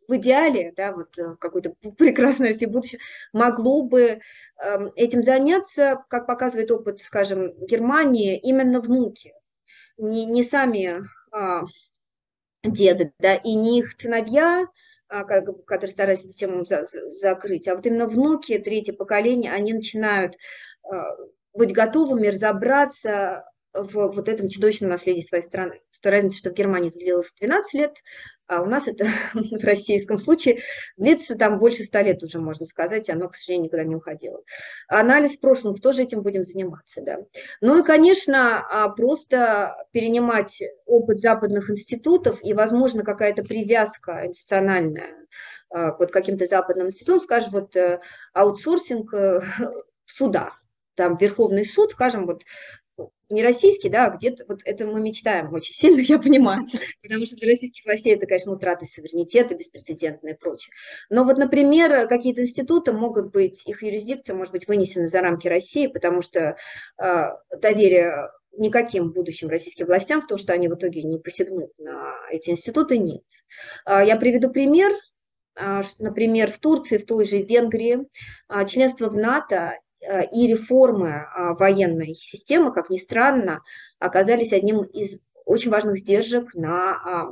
Speaker 2: в идеале, да, вот э, какой-то прекрасной России будущего, могло бы эм, этим заняться, как показывает опыт, скажем, Германии, именно внуки, не, не сами а, деды, да, и не их сыновья, а, которые стараются эту тему за, закрыть, а вот именно внуки, третье поколение, они начинают а, быть готовыми разобраться в вот этом чудовищном наследии своей страны. С той разницей, что в Германии это длилось 12 лет, а у нас это в российском случае длится там больше 100 лет уже, можно сказать, и оно, к сожалению, никуда не уходило. Анализ прошлого, тоже этим будем заниматься, да. Ну и, конечно, а, просто перенимать опыт западных институтов и, возможно, какая-то привязка институциональная а, вот каким-то западным институтам, скажем, вот э, аутсорсинг э, суда, там Верховный суд, скажем, вот не российский, да, а где-то, вот это мы мечтаем очень сильно, я понимаю, потому что для российских властей это, конечно, утрата суверенитета беспрецедентная и прочее. Но вот, например, какие-то институты могут быть, их юрисдикция может быть вынесена за рамки России, потому что э, доверие никаким будущим российским властям в том, что они в итоге не посягнут на эти институты, нет. А, я приведу пример. А, например, в Турции, в той же Венгрии, членство в НАТО Э, и реформы а, военной системы, как ни странно, оказались одним из очень важных сдержек на а,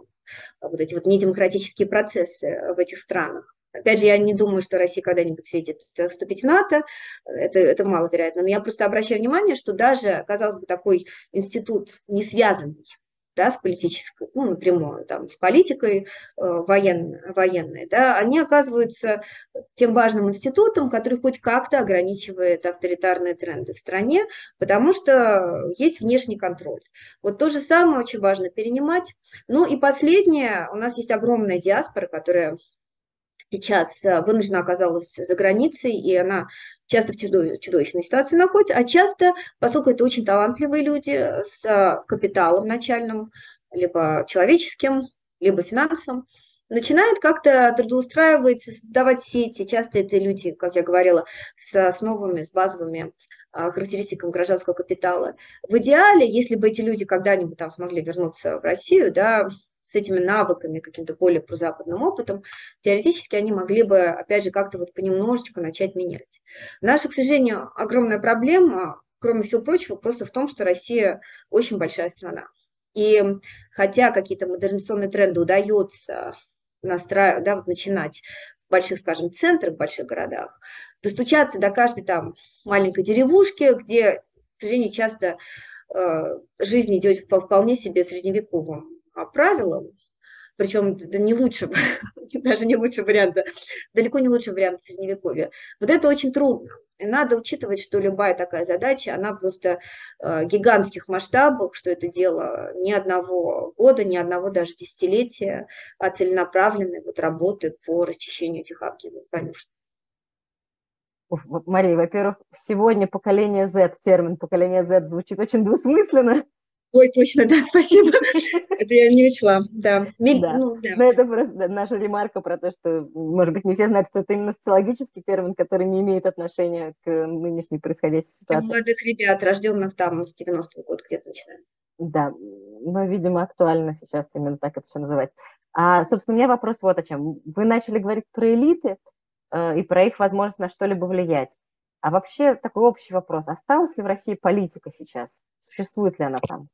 Speaker 2: вот эти вот недемократические процессы в этих странах. Опять же, я не думаю, что Россия когда-нибудь светит вступить в НАТО, это, это маловероятно, но я просто обращаю внимание, что даже, казалось бы, такой институт не связанный да, с политической, ну, напрямую, там, с политикой э, воен, военной, да, они оказываются тем важным институтом, который хоть как-то ограничивает авторитарные тренды в стране, потому что есть внешний контроль. Вот то же самое очень важно перенимать. Ну и последнее, у нас есть огромная диаспора, которая сейчас э, вынуждена оказалась за границей, и она часто в чудовищной ситуации находится, а часто, поскольку это очень талантливые люди с э, капиталом начальным, либо человеческим, либо финансовым, начинают как-то трудоустраиваться, создавать сети. Часто это люди, как я говорила, с основами, с базовыми э, характеристиками гражданского капитала. В идеале, если бы эти люди когда-нибудь там смогли вернуться в Россию, да, с этими навыками, каким-то более прозападным опытом, теоретически они могли бы, опять же, как-то вот понемножечку начать менять. Наша, к сожалению, огромная проблема, кроме всего прочего, просто в том, что Россия очень большая страна. И хотя какие-то модернизационные тренды удается настраивать, да, вот начинать в больших, скажем, центрах, в больших городах, достучаться до каждой там маленькой деревушки, где, к сожалению, часто э, жизнь идет по вполне себе средневековым правилам, причем это не лучше, даже не лучший вариант, далеко не лучший вариант средневековья. Вот это очень трудно. И надо учитывать, что любая такая задача, она просто э, гигантских масштабов, что это дело ни одного года, ни одного даже десятилетия, а целенаправленной вот работы по расчищению этих архивов, конечно.
Speaker 1: Мария, во-первых, сегодня поколение Z, термин поколение Z звучит очень двусмысленно.
Speaker 2: Ой, точно, да, спасибо. Это я не учла, да.
Speaker 1: да. Ну, да. Но это просто наша ремарка про то, что, может быть, не все знают, что это именно социологический термин, который не имеет отношения к нынешней происходящей ситуации.
Speaker 2: Для молодых ребят, рожденных там с 90-го года где-то начинаем.
Speaker 1: Да, но, видимо, актуально сейчас именно так это все называть. А, собственно, у меня вопрос вот о чем. Вы начали говорить про элиты э, и про их возможность на что-либо влиять. А вообще такой общий вопрос. Осталась ли в России политика сейчас? Существует ли она там?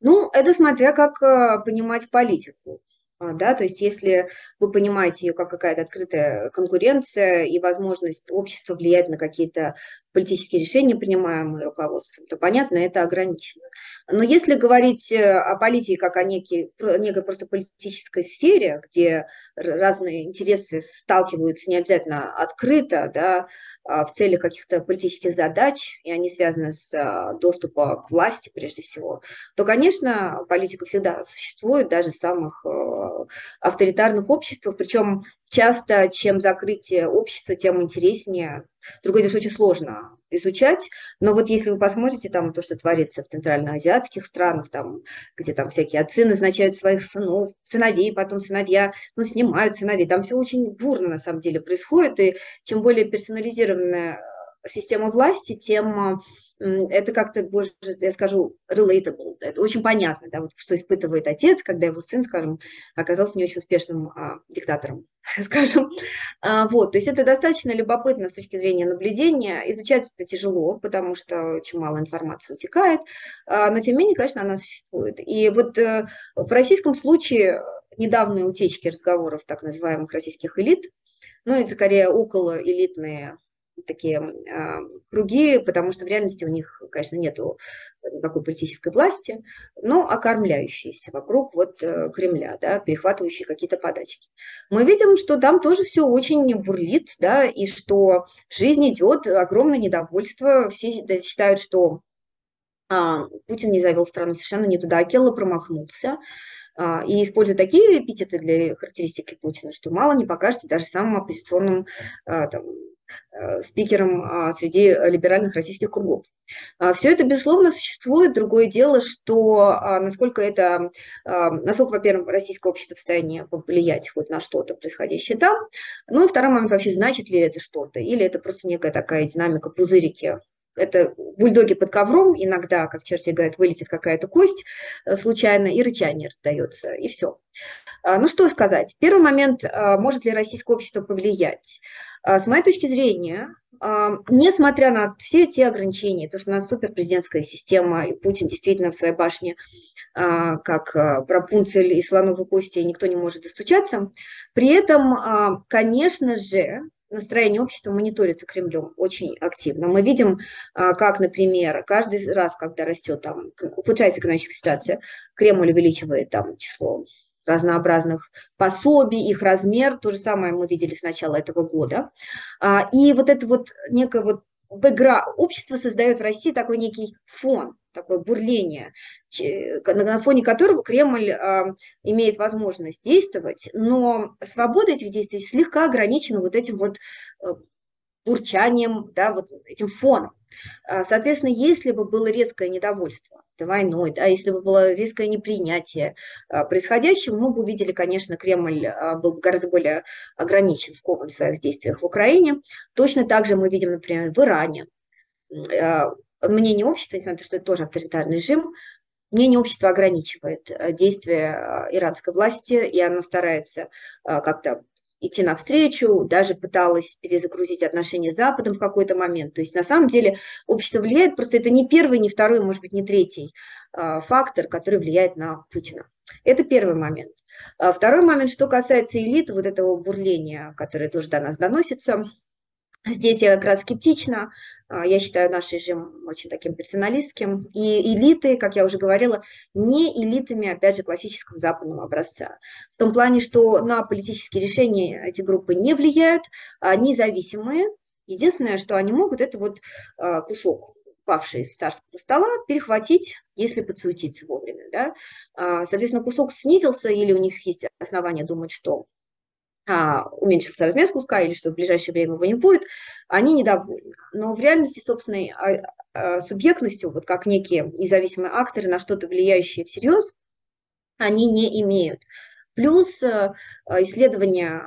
Speaker 2: Ну, это смотря как э, понимать политику. А, да, то есть если вы понимаете ее как какая-то открытая конкуренция и возможность общества влиять на какие-то политические решения, принимаемые руководством, то, понятно, это ограничено. Но если говорить э, о политике как о некой, некой просто политической сфере, где разные интересы сталкиваются не обязательно открыто, да, а в целях каких-то политических задач, и они связаны с а, доступом к власти прежде всего, то, конечно, политика всегда существует даже в самых э, авторитарных обществах, причем часто чем закрытие общества, тем интереснее Другое дело, что очень сложно изучать, но вот если вы посмотрите там то, что творится в центральноазиатских странах, там, где там всякие отцы назначают своих сынов, сыновей, потом сыновья, ну, снимают сыновей, там все очень бурно на самом деле происходит, и чем более персонализированная система власти, тем это как-то, больше, я скажу, relatable, это очень понятно, да, вот что испытывает отец, когда его сын, скажем, оказался не очень успешным а, диктатором, скажем. А, вот, то есть это достаточно любопытно с точки зрения наблюдения, изучать это тяжело, потому что очень мало информации утекает, а, но тем не менее, конечно, она существует. И вот а, в российском случае недавние утечки разговоров так называемых российских элит, ну, это скорее около элитные такие э, круги, потому что в реальности у них, конечно, нету никакой политической власти, но окормляющиеся вокруг вот э, Кремля, да, перехватывающие какие-то подачки. Мы видим, что там тоже все очень бурлит, да, и что жизнь идет, огромное недовольство, все считают, что а, Путин не завел страну совершенно не туда, Акелло промахнулся, а, и используя такие эпитеты для характеристики Путина, что мало не покажется даже самым оппозиционным а, там, Э, спикером а, среди либеральных российских кругов. А, Все это, безусловно, существует. Другое дело, что а, насколько это, насколько, во-первых, российское общество в состоянии повлиять хоть на что-то, происходящее там, ну и второй момент, вообще значит ли это что-то, или это просто некая такая динамика пузырики, это бульдоги под ковром, иногда, как черти говорят, вылетит какая-то кость э, случайно, и рычание раздается, и все. Ну что сказать. Первый момент, может ли российское общество повлиять? А, с моей точки зрения, а, несмотря на все те ограничения, то, что у нас суперпрезидентская система, и Путин действительно в своей башне, а, как Рапунцель и слоновой кости, никто не может достучаться, при этом, конечно же, настроение общества мониторится Кремлем очень активно. Мы видим, а, как, например, каждый раз, когда растет там, ухудшается экономическая ситуация, Кремль увеличивает там число разнообразных пособий, их размер, то же самое мы видели с начала этого года. А, и вот это вот некое вот бэкграунд, общество создает в России такой некий фон, такое бурление, на фоне которого Кремль э, имеет возможность действовать, но свобода этих действий слегка ограничена вот этим вот э, бурчанием, да, вот этим фоном. А, соответственно, если бы было резкое недовольство войной, да, если бы было резкое непринятие а, происходящего, мы бы увидели, конечно, Кремль а, был гораздо более ограничен, в своих действиях в Украине. Точно так же мы видим, например, в Иране. Мнение общества, несмотря на то, что это тоже авторитарный режим, мнение общества ограничивает действия иранской власти, и оно старается как-то идти навстречу, даже пыталась перезагрузить отношения с Западом в какой-то момент. То есть на самом деле общество влияет, просто это не первый, не второй, может быть, не третий а, фактор, который влияет на Путина. Это первый момент. А второй момент, что касается элиты, вот этого бурления, которое тоже до нас доносится, Здесь я как раз скептична. А, я считаю наш режим очень таким персоналистским. И элиты, как я уже говорила, не элитами, опять же, классического западного образца. В том плане, что на политические решения эти группы не влияют, они зависимые. Единственное, что они могут, это вот а, кусок павший с царского стола, перехватить, если подсуетиться вовремя. Да? А, соответственно, кусок снизился, или у них есть основания думать, что уменьшился размер куска или что в ближайшее время его не будет, они недовольны. Но в реальности собственной а, а, субъектностью, вот как некие независимые акторы, на что-то влияющие всерьез, они не имеют. Плюс э, исследования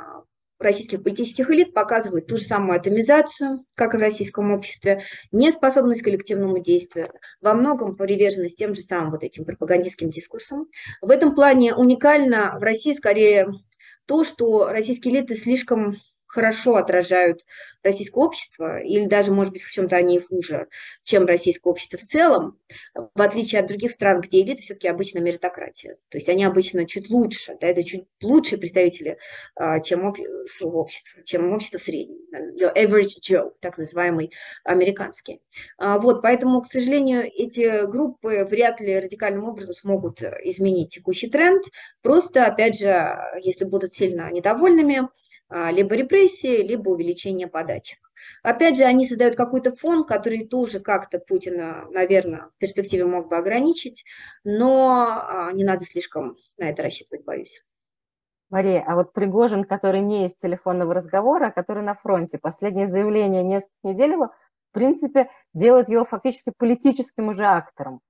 Speaker 2: российских политических элит показывают ту же самую атомизацию, как и в российском обществе, неспособность к коллективному действию, во многом приверженность тем же самым вот этим пропагандистским дискурсам. В этом плане уникально в России скорее то, что российские элиты слишком хорошо отражают российское общество, или даже, может быть, в чем-то они хуже, чем российское общество в целом, в отличие от других стран, где элиты все-таки обычно меритократия. То есть они обычно чуть лучше, да, это чуть лучшие представители, а, чем об, общества, чем общество your average Joe, так называемый американский. А, вот, поэтому, к сожалению, эти группы вряд ли радикальным образом смогут изменить текущий тренд, просто, опять же, если будут сильно недовольными, либо репрессии, либо увеличение подачек. Опять же, они создают какой-то фон, который тоже как-то Путина, наверное, в перспективе мог бы ограничить, но а, не надо слишком на это рассчитывать, боюсь.
Speaker 1: Мария, а вот Пригожин, который не из телефонного разговора, а который на фронте, последнее заявление несколько недель его, в принципе, делает его фактически политическим уже актором.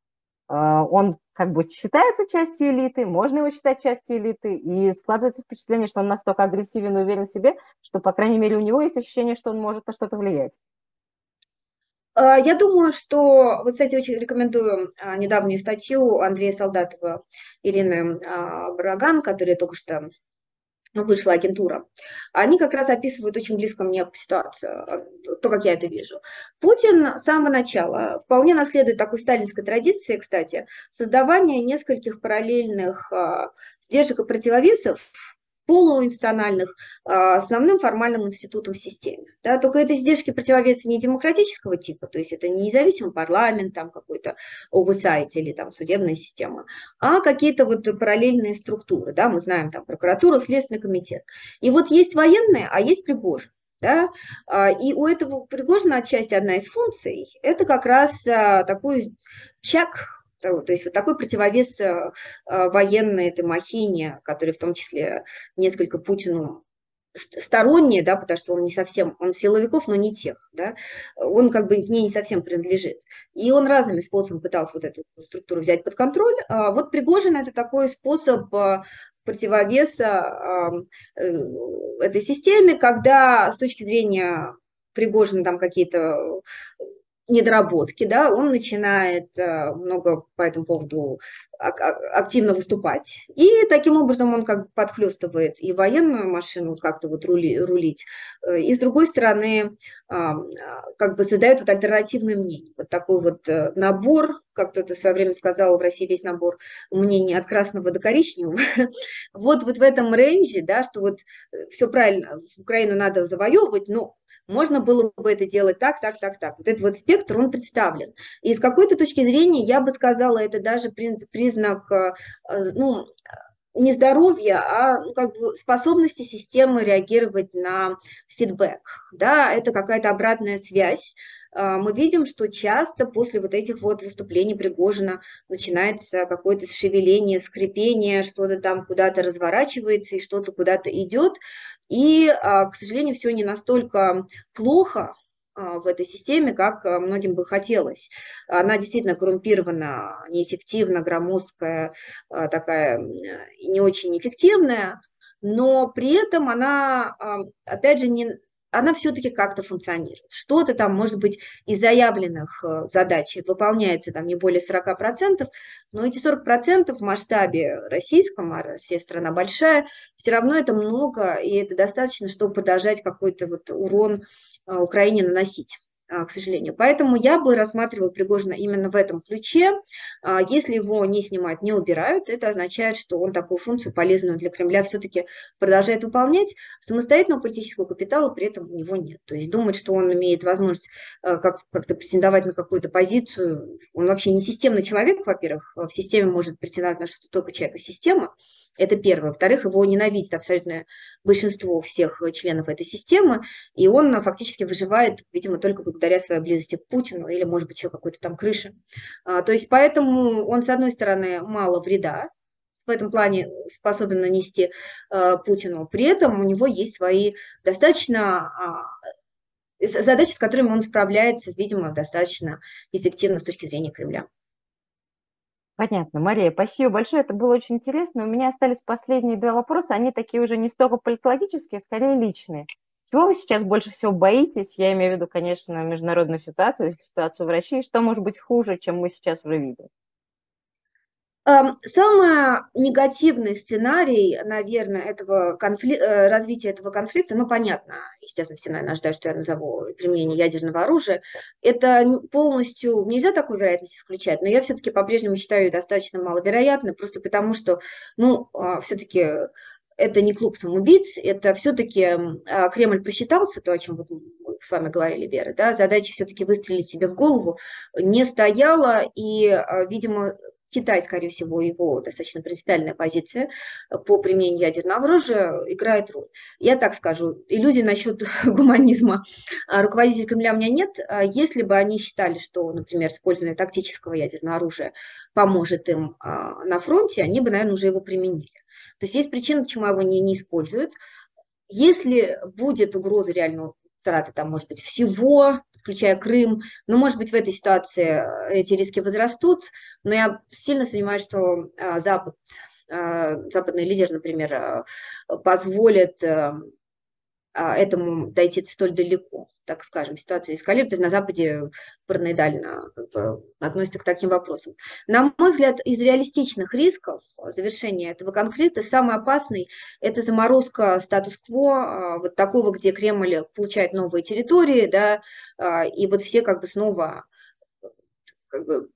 Speaker 1: А, он как бы считается частью элиты, можно его считать частью элиты, и складывается впечатление, что он настолько агрессивен и уверен в себе, что, по крайней мере, у него есть ощущение, что он может на что-то влиять.
Speaker 2: А, я думаю, что, вот, кстати, очень рекомендую а, недавнюю статью Андрея Солдатова, Ирины Браган, которая только что вышла агентура, они как раз описывают очень близко мне ситуацию, то, как я это вижу. Путин с самого начала вполне наследует такой сталинской традиции, кстати, создавания нескольких параллельных а, сдержек и противовесов полуинституциональных а, основным формальным институтом в системе. Да, только это издержки противовеса не демократического типа, то есть это не независимый парламент, там какой-то oversight или там судебная система, а какие-то вот параллельные структуры. Да, мы знаем там прокуратура, Следственный комитет. И вот есть военные, а есть Пригожин. Да? А, и у этого Пригожина отчасти одна из функций – это как раз а, такой чек то есть вот такой противовес э, э, военной этой махине, который в том числе несколько Путину сторонние, да, потому что он не совсем, он силовиков, но не тех, да, он как бы к ней не совсем принадлежит. И он разными способами пытался вот эту структуру взять под контроль. А вот Пригожин – это такой способ э, противовеса этой системе, когда с точки зрения Пригожина там какие-то недоработки, да, он начинает э, много по этому поводу активно выступать. И таким образом он как бы подхлестывает и военную машину как-то вот рули, рулить, э, и с другой стороны как бы создает вот альтернативное мнение. Вот такой вот э, набор, как кто-то в свое время сказал, в России весь набор мнений от красного до коричневого. вот, вот в этом рейнже, да, что вот э, все правильно, Украину надо завоевывать, но можно было бы это делать так, так, так, так. Вот этот вот спектр, он представлен. И с какой-то точки зрения, я бы сказала, это даже признак, э, э, ну, не здоровья, а ну, как бы способности системы реагировать на фидбэк. Да, это какая-то обратная связь. А, мы видим, что часто после вот этих вот выступлений Пригожина начинается какое-то шевеление, скрипение, что-то там куда-то разворачивается и что-то куда-то идет. И, к сожалению, все не настолько плохо в этой системе, как а, многим бы хотелось. Она действительно коррумпирована, неэффективна, громоздкая, такая не очень эффективная, но при этом она, опять же, не, она все-таки как-то функционирует. Что-то там, может быть, из заявленных задач выполняется там не более 40%, но эти 40% в масштабе российском, а Россия страна большая, все равно это много, и это достаточно, чтобы продолжать какой-то вот урон Украине наносить. А, к сожалению. Поэтому я бы рассматривала Пригожина именно в этом ключе. А, если его не снимают, не убирают, это означает, что он такую функцию, полезную для Кремля, все-таки продолжает выполнять. Самостоятельного политического капитала при этом у него нет. То есть думать, что он имеет возможность а, как- как-то претендовать на какую-то позицию, он вообще не системный человек, во-первых, в системе может претендовать на что-то только человек и система, это первое. Во-вторых, его ненавидит абсолютное большинство всех членов этой системы, и он фактически выживает, видимо, только благодаря своей близости к Путину или, может быть, еще какой-то там крыше. А, то есть поэтому он, с одной стороны, мало вреда, в этом плане способен нанести э, Путину. При этом у него есть свои достаточно э, задачи, с которыми он справляется, видимо, достаточно эффективно с точки зрения Кремля.
Speaker 1: Понятно. Мария, спасибо большое. Это было очень интересно. У меня остались последние два вопроса. Они такие уже не столько политологические, скорее личные. Чего вы сейчас больше всего боитесь? Я имею в виду, конечно, международную ситуацию, ситуацию в России. Что может быть хуже, чем мы сейчас уже видим?
Speaker 2: Самый негативный сценарий, наверное, этого конфли... Э, развития этого конфликта, ну, понятно, естественно, все, наверное, ожидают, что я назову применение ядерного оружия, это полностью, нельзя такую вероятность исключать, но я все-таки по-прежнему считаю достаточно маловероятной, просто потому что, ну, а, все-таки это не клуб самоубийц, это все-таки а, Кремль посчитался, то, о чем мы с вами говорили, Вера, да, задача все-таки выстрелить себе в голову не стояла, и, а, видимо, Китай, скорее всего, его достаточно принципиальная позиция по применению ядерного оружия играет роль. Я так скажу, иллюзий насчет гуманизма руководителей Кремля у меня нет. А если бы они считали, что, например, использование тактического ядерного оружия поможет им а, на фронте, они бы, наверное, уже его применили. То есть есть причина, почему его не, не используют. Если будет угроза реального траты, там, может быть, всего, включая Крым. Но, может быть, в этой ситуации э, эти риски возрастут, но я сильно сомневаюсь, что а, Запад, а, западный лидер, например, а, позволит этому дойти столь далеко так скажем, ситуация эскалирует, на Западе параноидально относятся к таким вопросам. На мой взгляд, из реалистичных рисков завершения этого конфликта самый опасный – это заморозка статус-кво, а, вот такого, где Кремль получает новые территории, да, а, и вот все как бы снова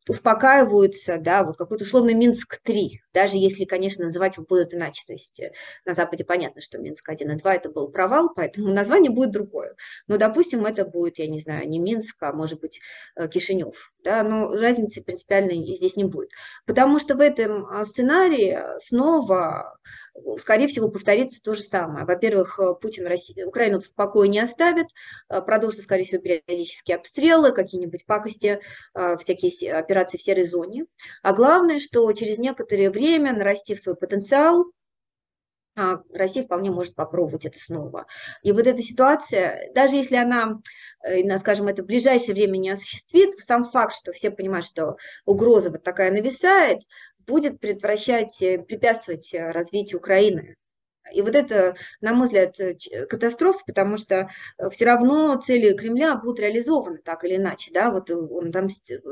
Speaker 2: успокаиваются, да, вот какой-то условный Минск-3, даже если, конечно, называть его будут иначе. То есть э, на Западе понятно, что Минск-1 и 2 это был провал, поэтому название будет другое. Но, допустим, это будет, я не знаю, не Минск, а может быть э, Кишинев, да, но разницы принципиальной здесь не будет. Потому что в этом а, сценарии снова скорее всего, повторится то же самое. Во-первых, э, Путин Россию, Украину в покое не оставит, э, продолжится, скорее всего, периодические обстрелы, какие-нибудь пакости, э, всякие операции в серой зоне. А главное, что через некоторое время, нарастив свой потенциал, а, Россия вполне может попробовать это снова. И вот эта ситуация, даже если она, скажем, это в ближайшее время не осуществит, сам факт, что все понимают, что угроза вот такая нависает, будет предотвращать, э, препятствовать э, развитию Украины. И вот это, на мой взгляд, катастрофа, потому что все равно цели Кремля будут реализованы так или иначе, да, вот он там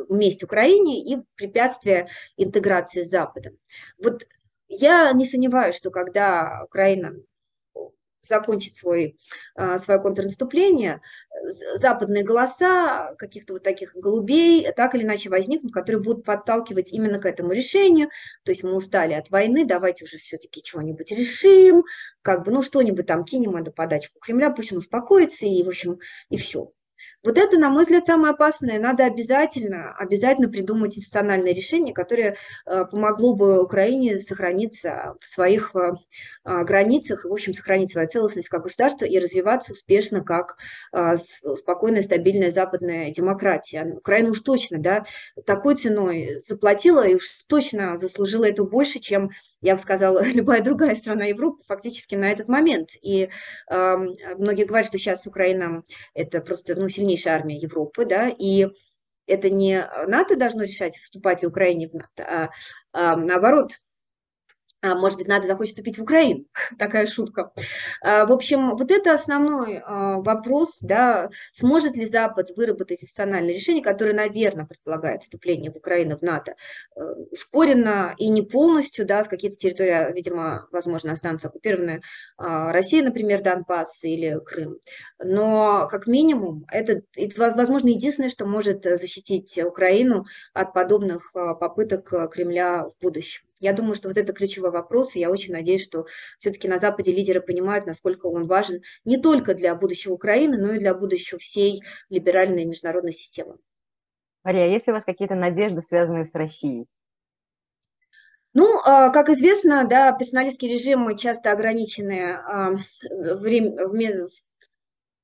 Speaker 2: месть Украине и препятствие интеграции с Западом. Вот я не сомневаюсь, что когда Украина закончит свой, а, свое контрнаступление, западные голоса каких-то вот таких голубей так или иначе возникнут, которые будут подталкивать именно к этому решению. То есть мы устали от войны, давайте уже все-таки чего-нибудь решим, как бы, ну, что-нибудь там кинем эту подачку Кремля, пусть он успокоится, и, в общем, и все. Вот это, на мой взгляд, самое опасное. Надо обязательно, обязательно придумать институциональное решение, которое э, помогло бы Украине сохраниться в своих э, а, границах, и, в общем, сохранить свою целостность как государство и развиваться успешно как э, спокойная, стабильная западная демократия. Украина уж точно, да, такой ценой заплатила и уж точно заслужила это больше, чем я бы сказала, любая другая страна Европы фактически на этот момент. И э, многие говорят, что сейчас Украина это просто ну, сильнейшая армия Европы, да, и это не НАТО должно решать, вступать ли Украине в НАТО, а, а наоборот, может быть, надо захочет вступить в Украину. Такая шутка. А, в общем, вот это основной а, вопрос, да, сможет ли Запад выработать институциональное решение, которое, наверное, предполагает вступление в Украину в НАТО, э, ускоренно и не полностью, да, с какие-то территории, видимо, возможно, останутся оккупированы Россия, например, Донбасс или Крым. Но, как минимум, это, возможно, единственное, что может защитить Украину от подобных попыток Кремля в будущем. Я думаю, что вот это ключевой вопрос, и я очень надеюсь, что все-таки на Западе лидеры понимают, насколько он важен не только для будущего Украины, но и для будущего всей либеральной международной системы.
Speaker 1: Мария, а есть ли у вас какие-то надежды, связанные с Россией?
Speaker 2: Ну, а, как известно, да, персоналистские режимы часто ограничены а, время,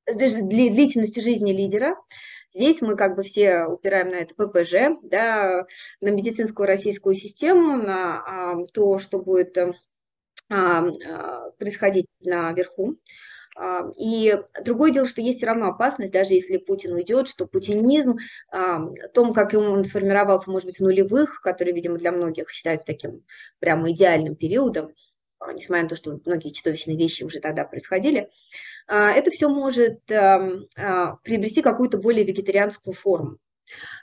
Speaker 2: длительностью жизни лидера. Здесь мы как бы все упираем на это ППЖ, да, на медицинскую российскую систему, на а, то, что будет а, а, происходить наверху. А, и другое дело, что есть все равно опасность, даже если Путин уйдет, что путинизм, о том, как он сформировался, может быть, в нулевых, который, видимо, для многих считается таким прямо идеальным периодом, несмотря на то, что многие чудовищные вещи уже тогда происходили, а, это все может эм, а, приобрести какую-то более вегетарианскую форму.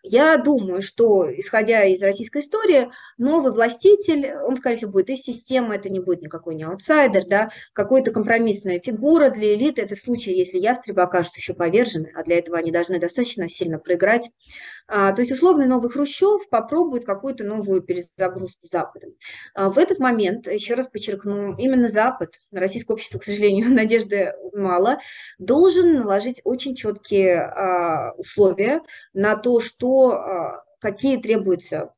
Speaker 2: Я думаю, что, исходя из российской истории, новый властитель, он, скорее всего, будет из системы, это не будет никакой не аутсайдер, да, какая-то компромиссная фигура для элиты. Это в случае, если ястребы окажутся еще повержены, а для этого они должны достаточно сильно проиграть. А, то есть условный новый Хрущев попробует какую-то новую перезагрузку Западом. А, в этот момент, еще раз подчеркну, именно Запад, российское общество, к сожалению, надежды мало, должен наложить очень четкие а, условия на то, что, какие требуются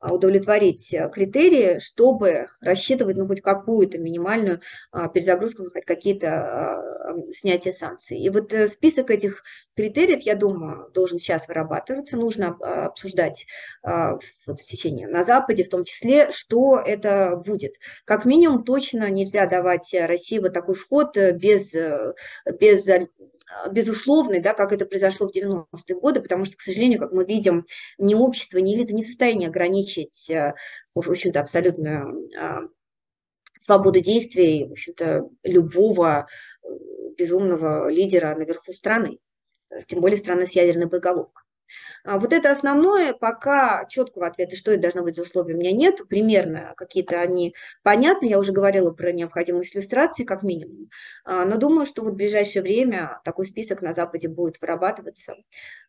Speaker 2: удовлетворить э, критерии, чтобы рассчитывать ну, хоть какую-то минимальную а, перезагрузку, хоть какие-то а, снятия санкций. И вот э, список этих критериев, я думаю, должен сейчас вырабатываться, нужно а, обсуждать а, вот, в течение на Западе в том числе, что это будет. Как минимум точно нельзя давать России вот такой вход э, без, без а, безусловный, да, как это произошло в 90-е годы, потому что, к сожалению, как мы видим, ни общество, ни элита не в состоянии ограничить, э, в общем-то, абсолютную а, свободу действий, в общем-то, любого э, безумного лидера наверху страны, тем более страны с ядерной боеголовкой. А вот это основное, пока четкого ответа, что это должно быть за условия, у меня нет. Примерно какие-то они понятны. Я уже говорила про необходимость иллюстрации, как минимум. А, но думаю, что вот в ближайшее время такой список на Западе будет вырабатываться.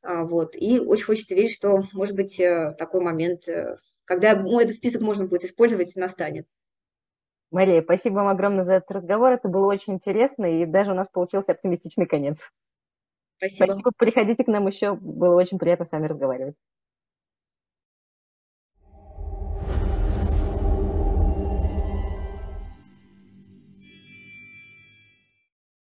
Speaker 2: А, вот. И очень хочется верить, что, может быть, э, такой момент, э, когда ну, этот список можно будет использовать, настанет.
Speaker 1: Мария, спасибо вам огромное за этот разговор. Это было очень интересно, и даже у нас получился оптимистичный конец. Спасибо. Спасибо. Приходите к нам еще. Было очень приятно с вами разговаривать.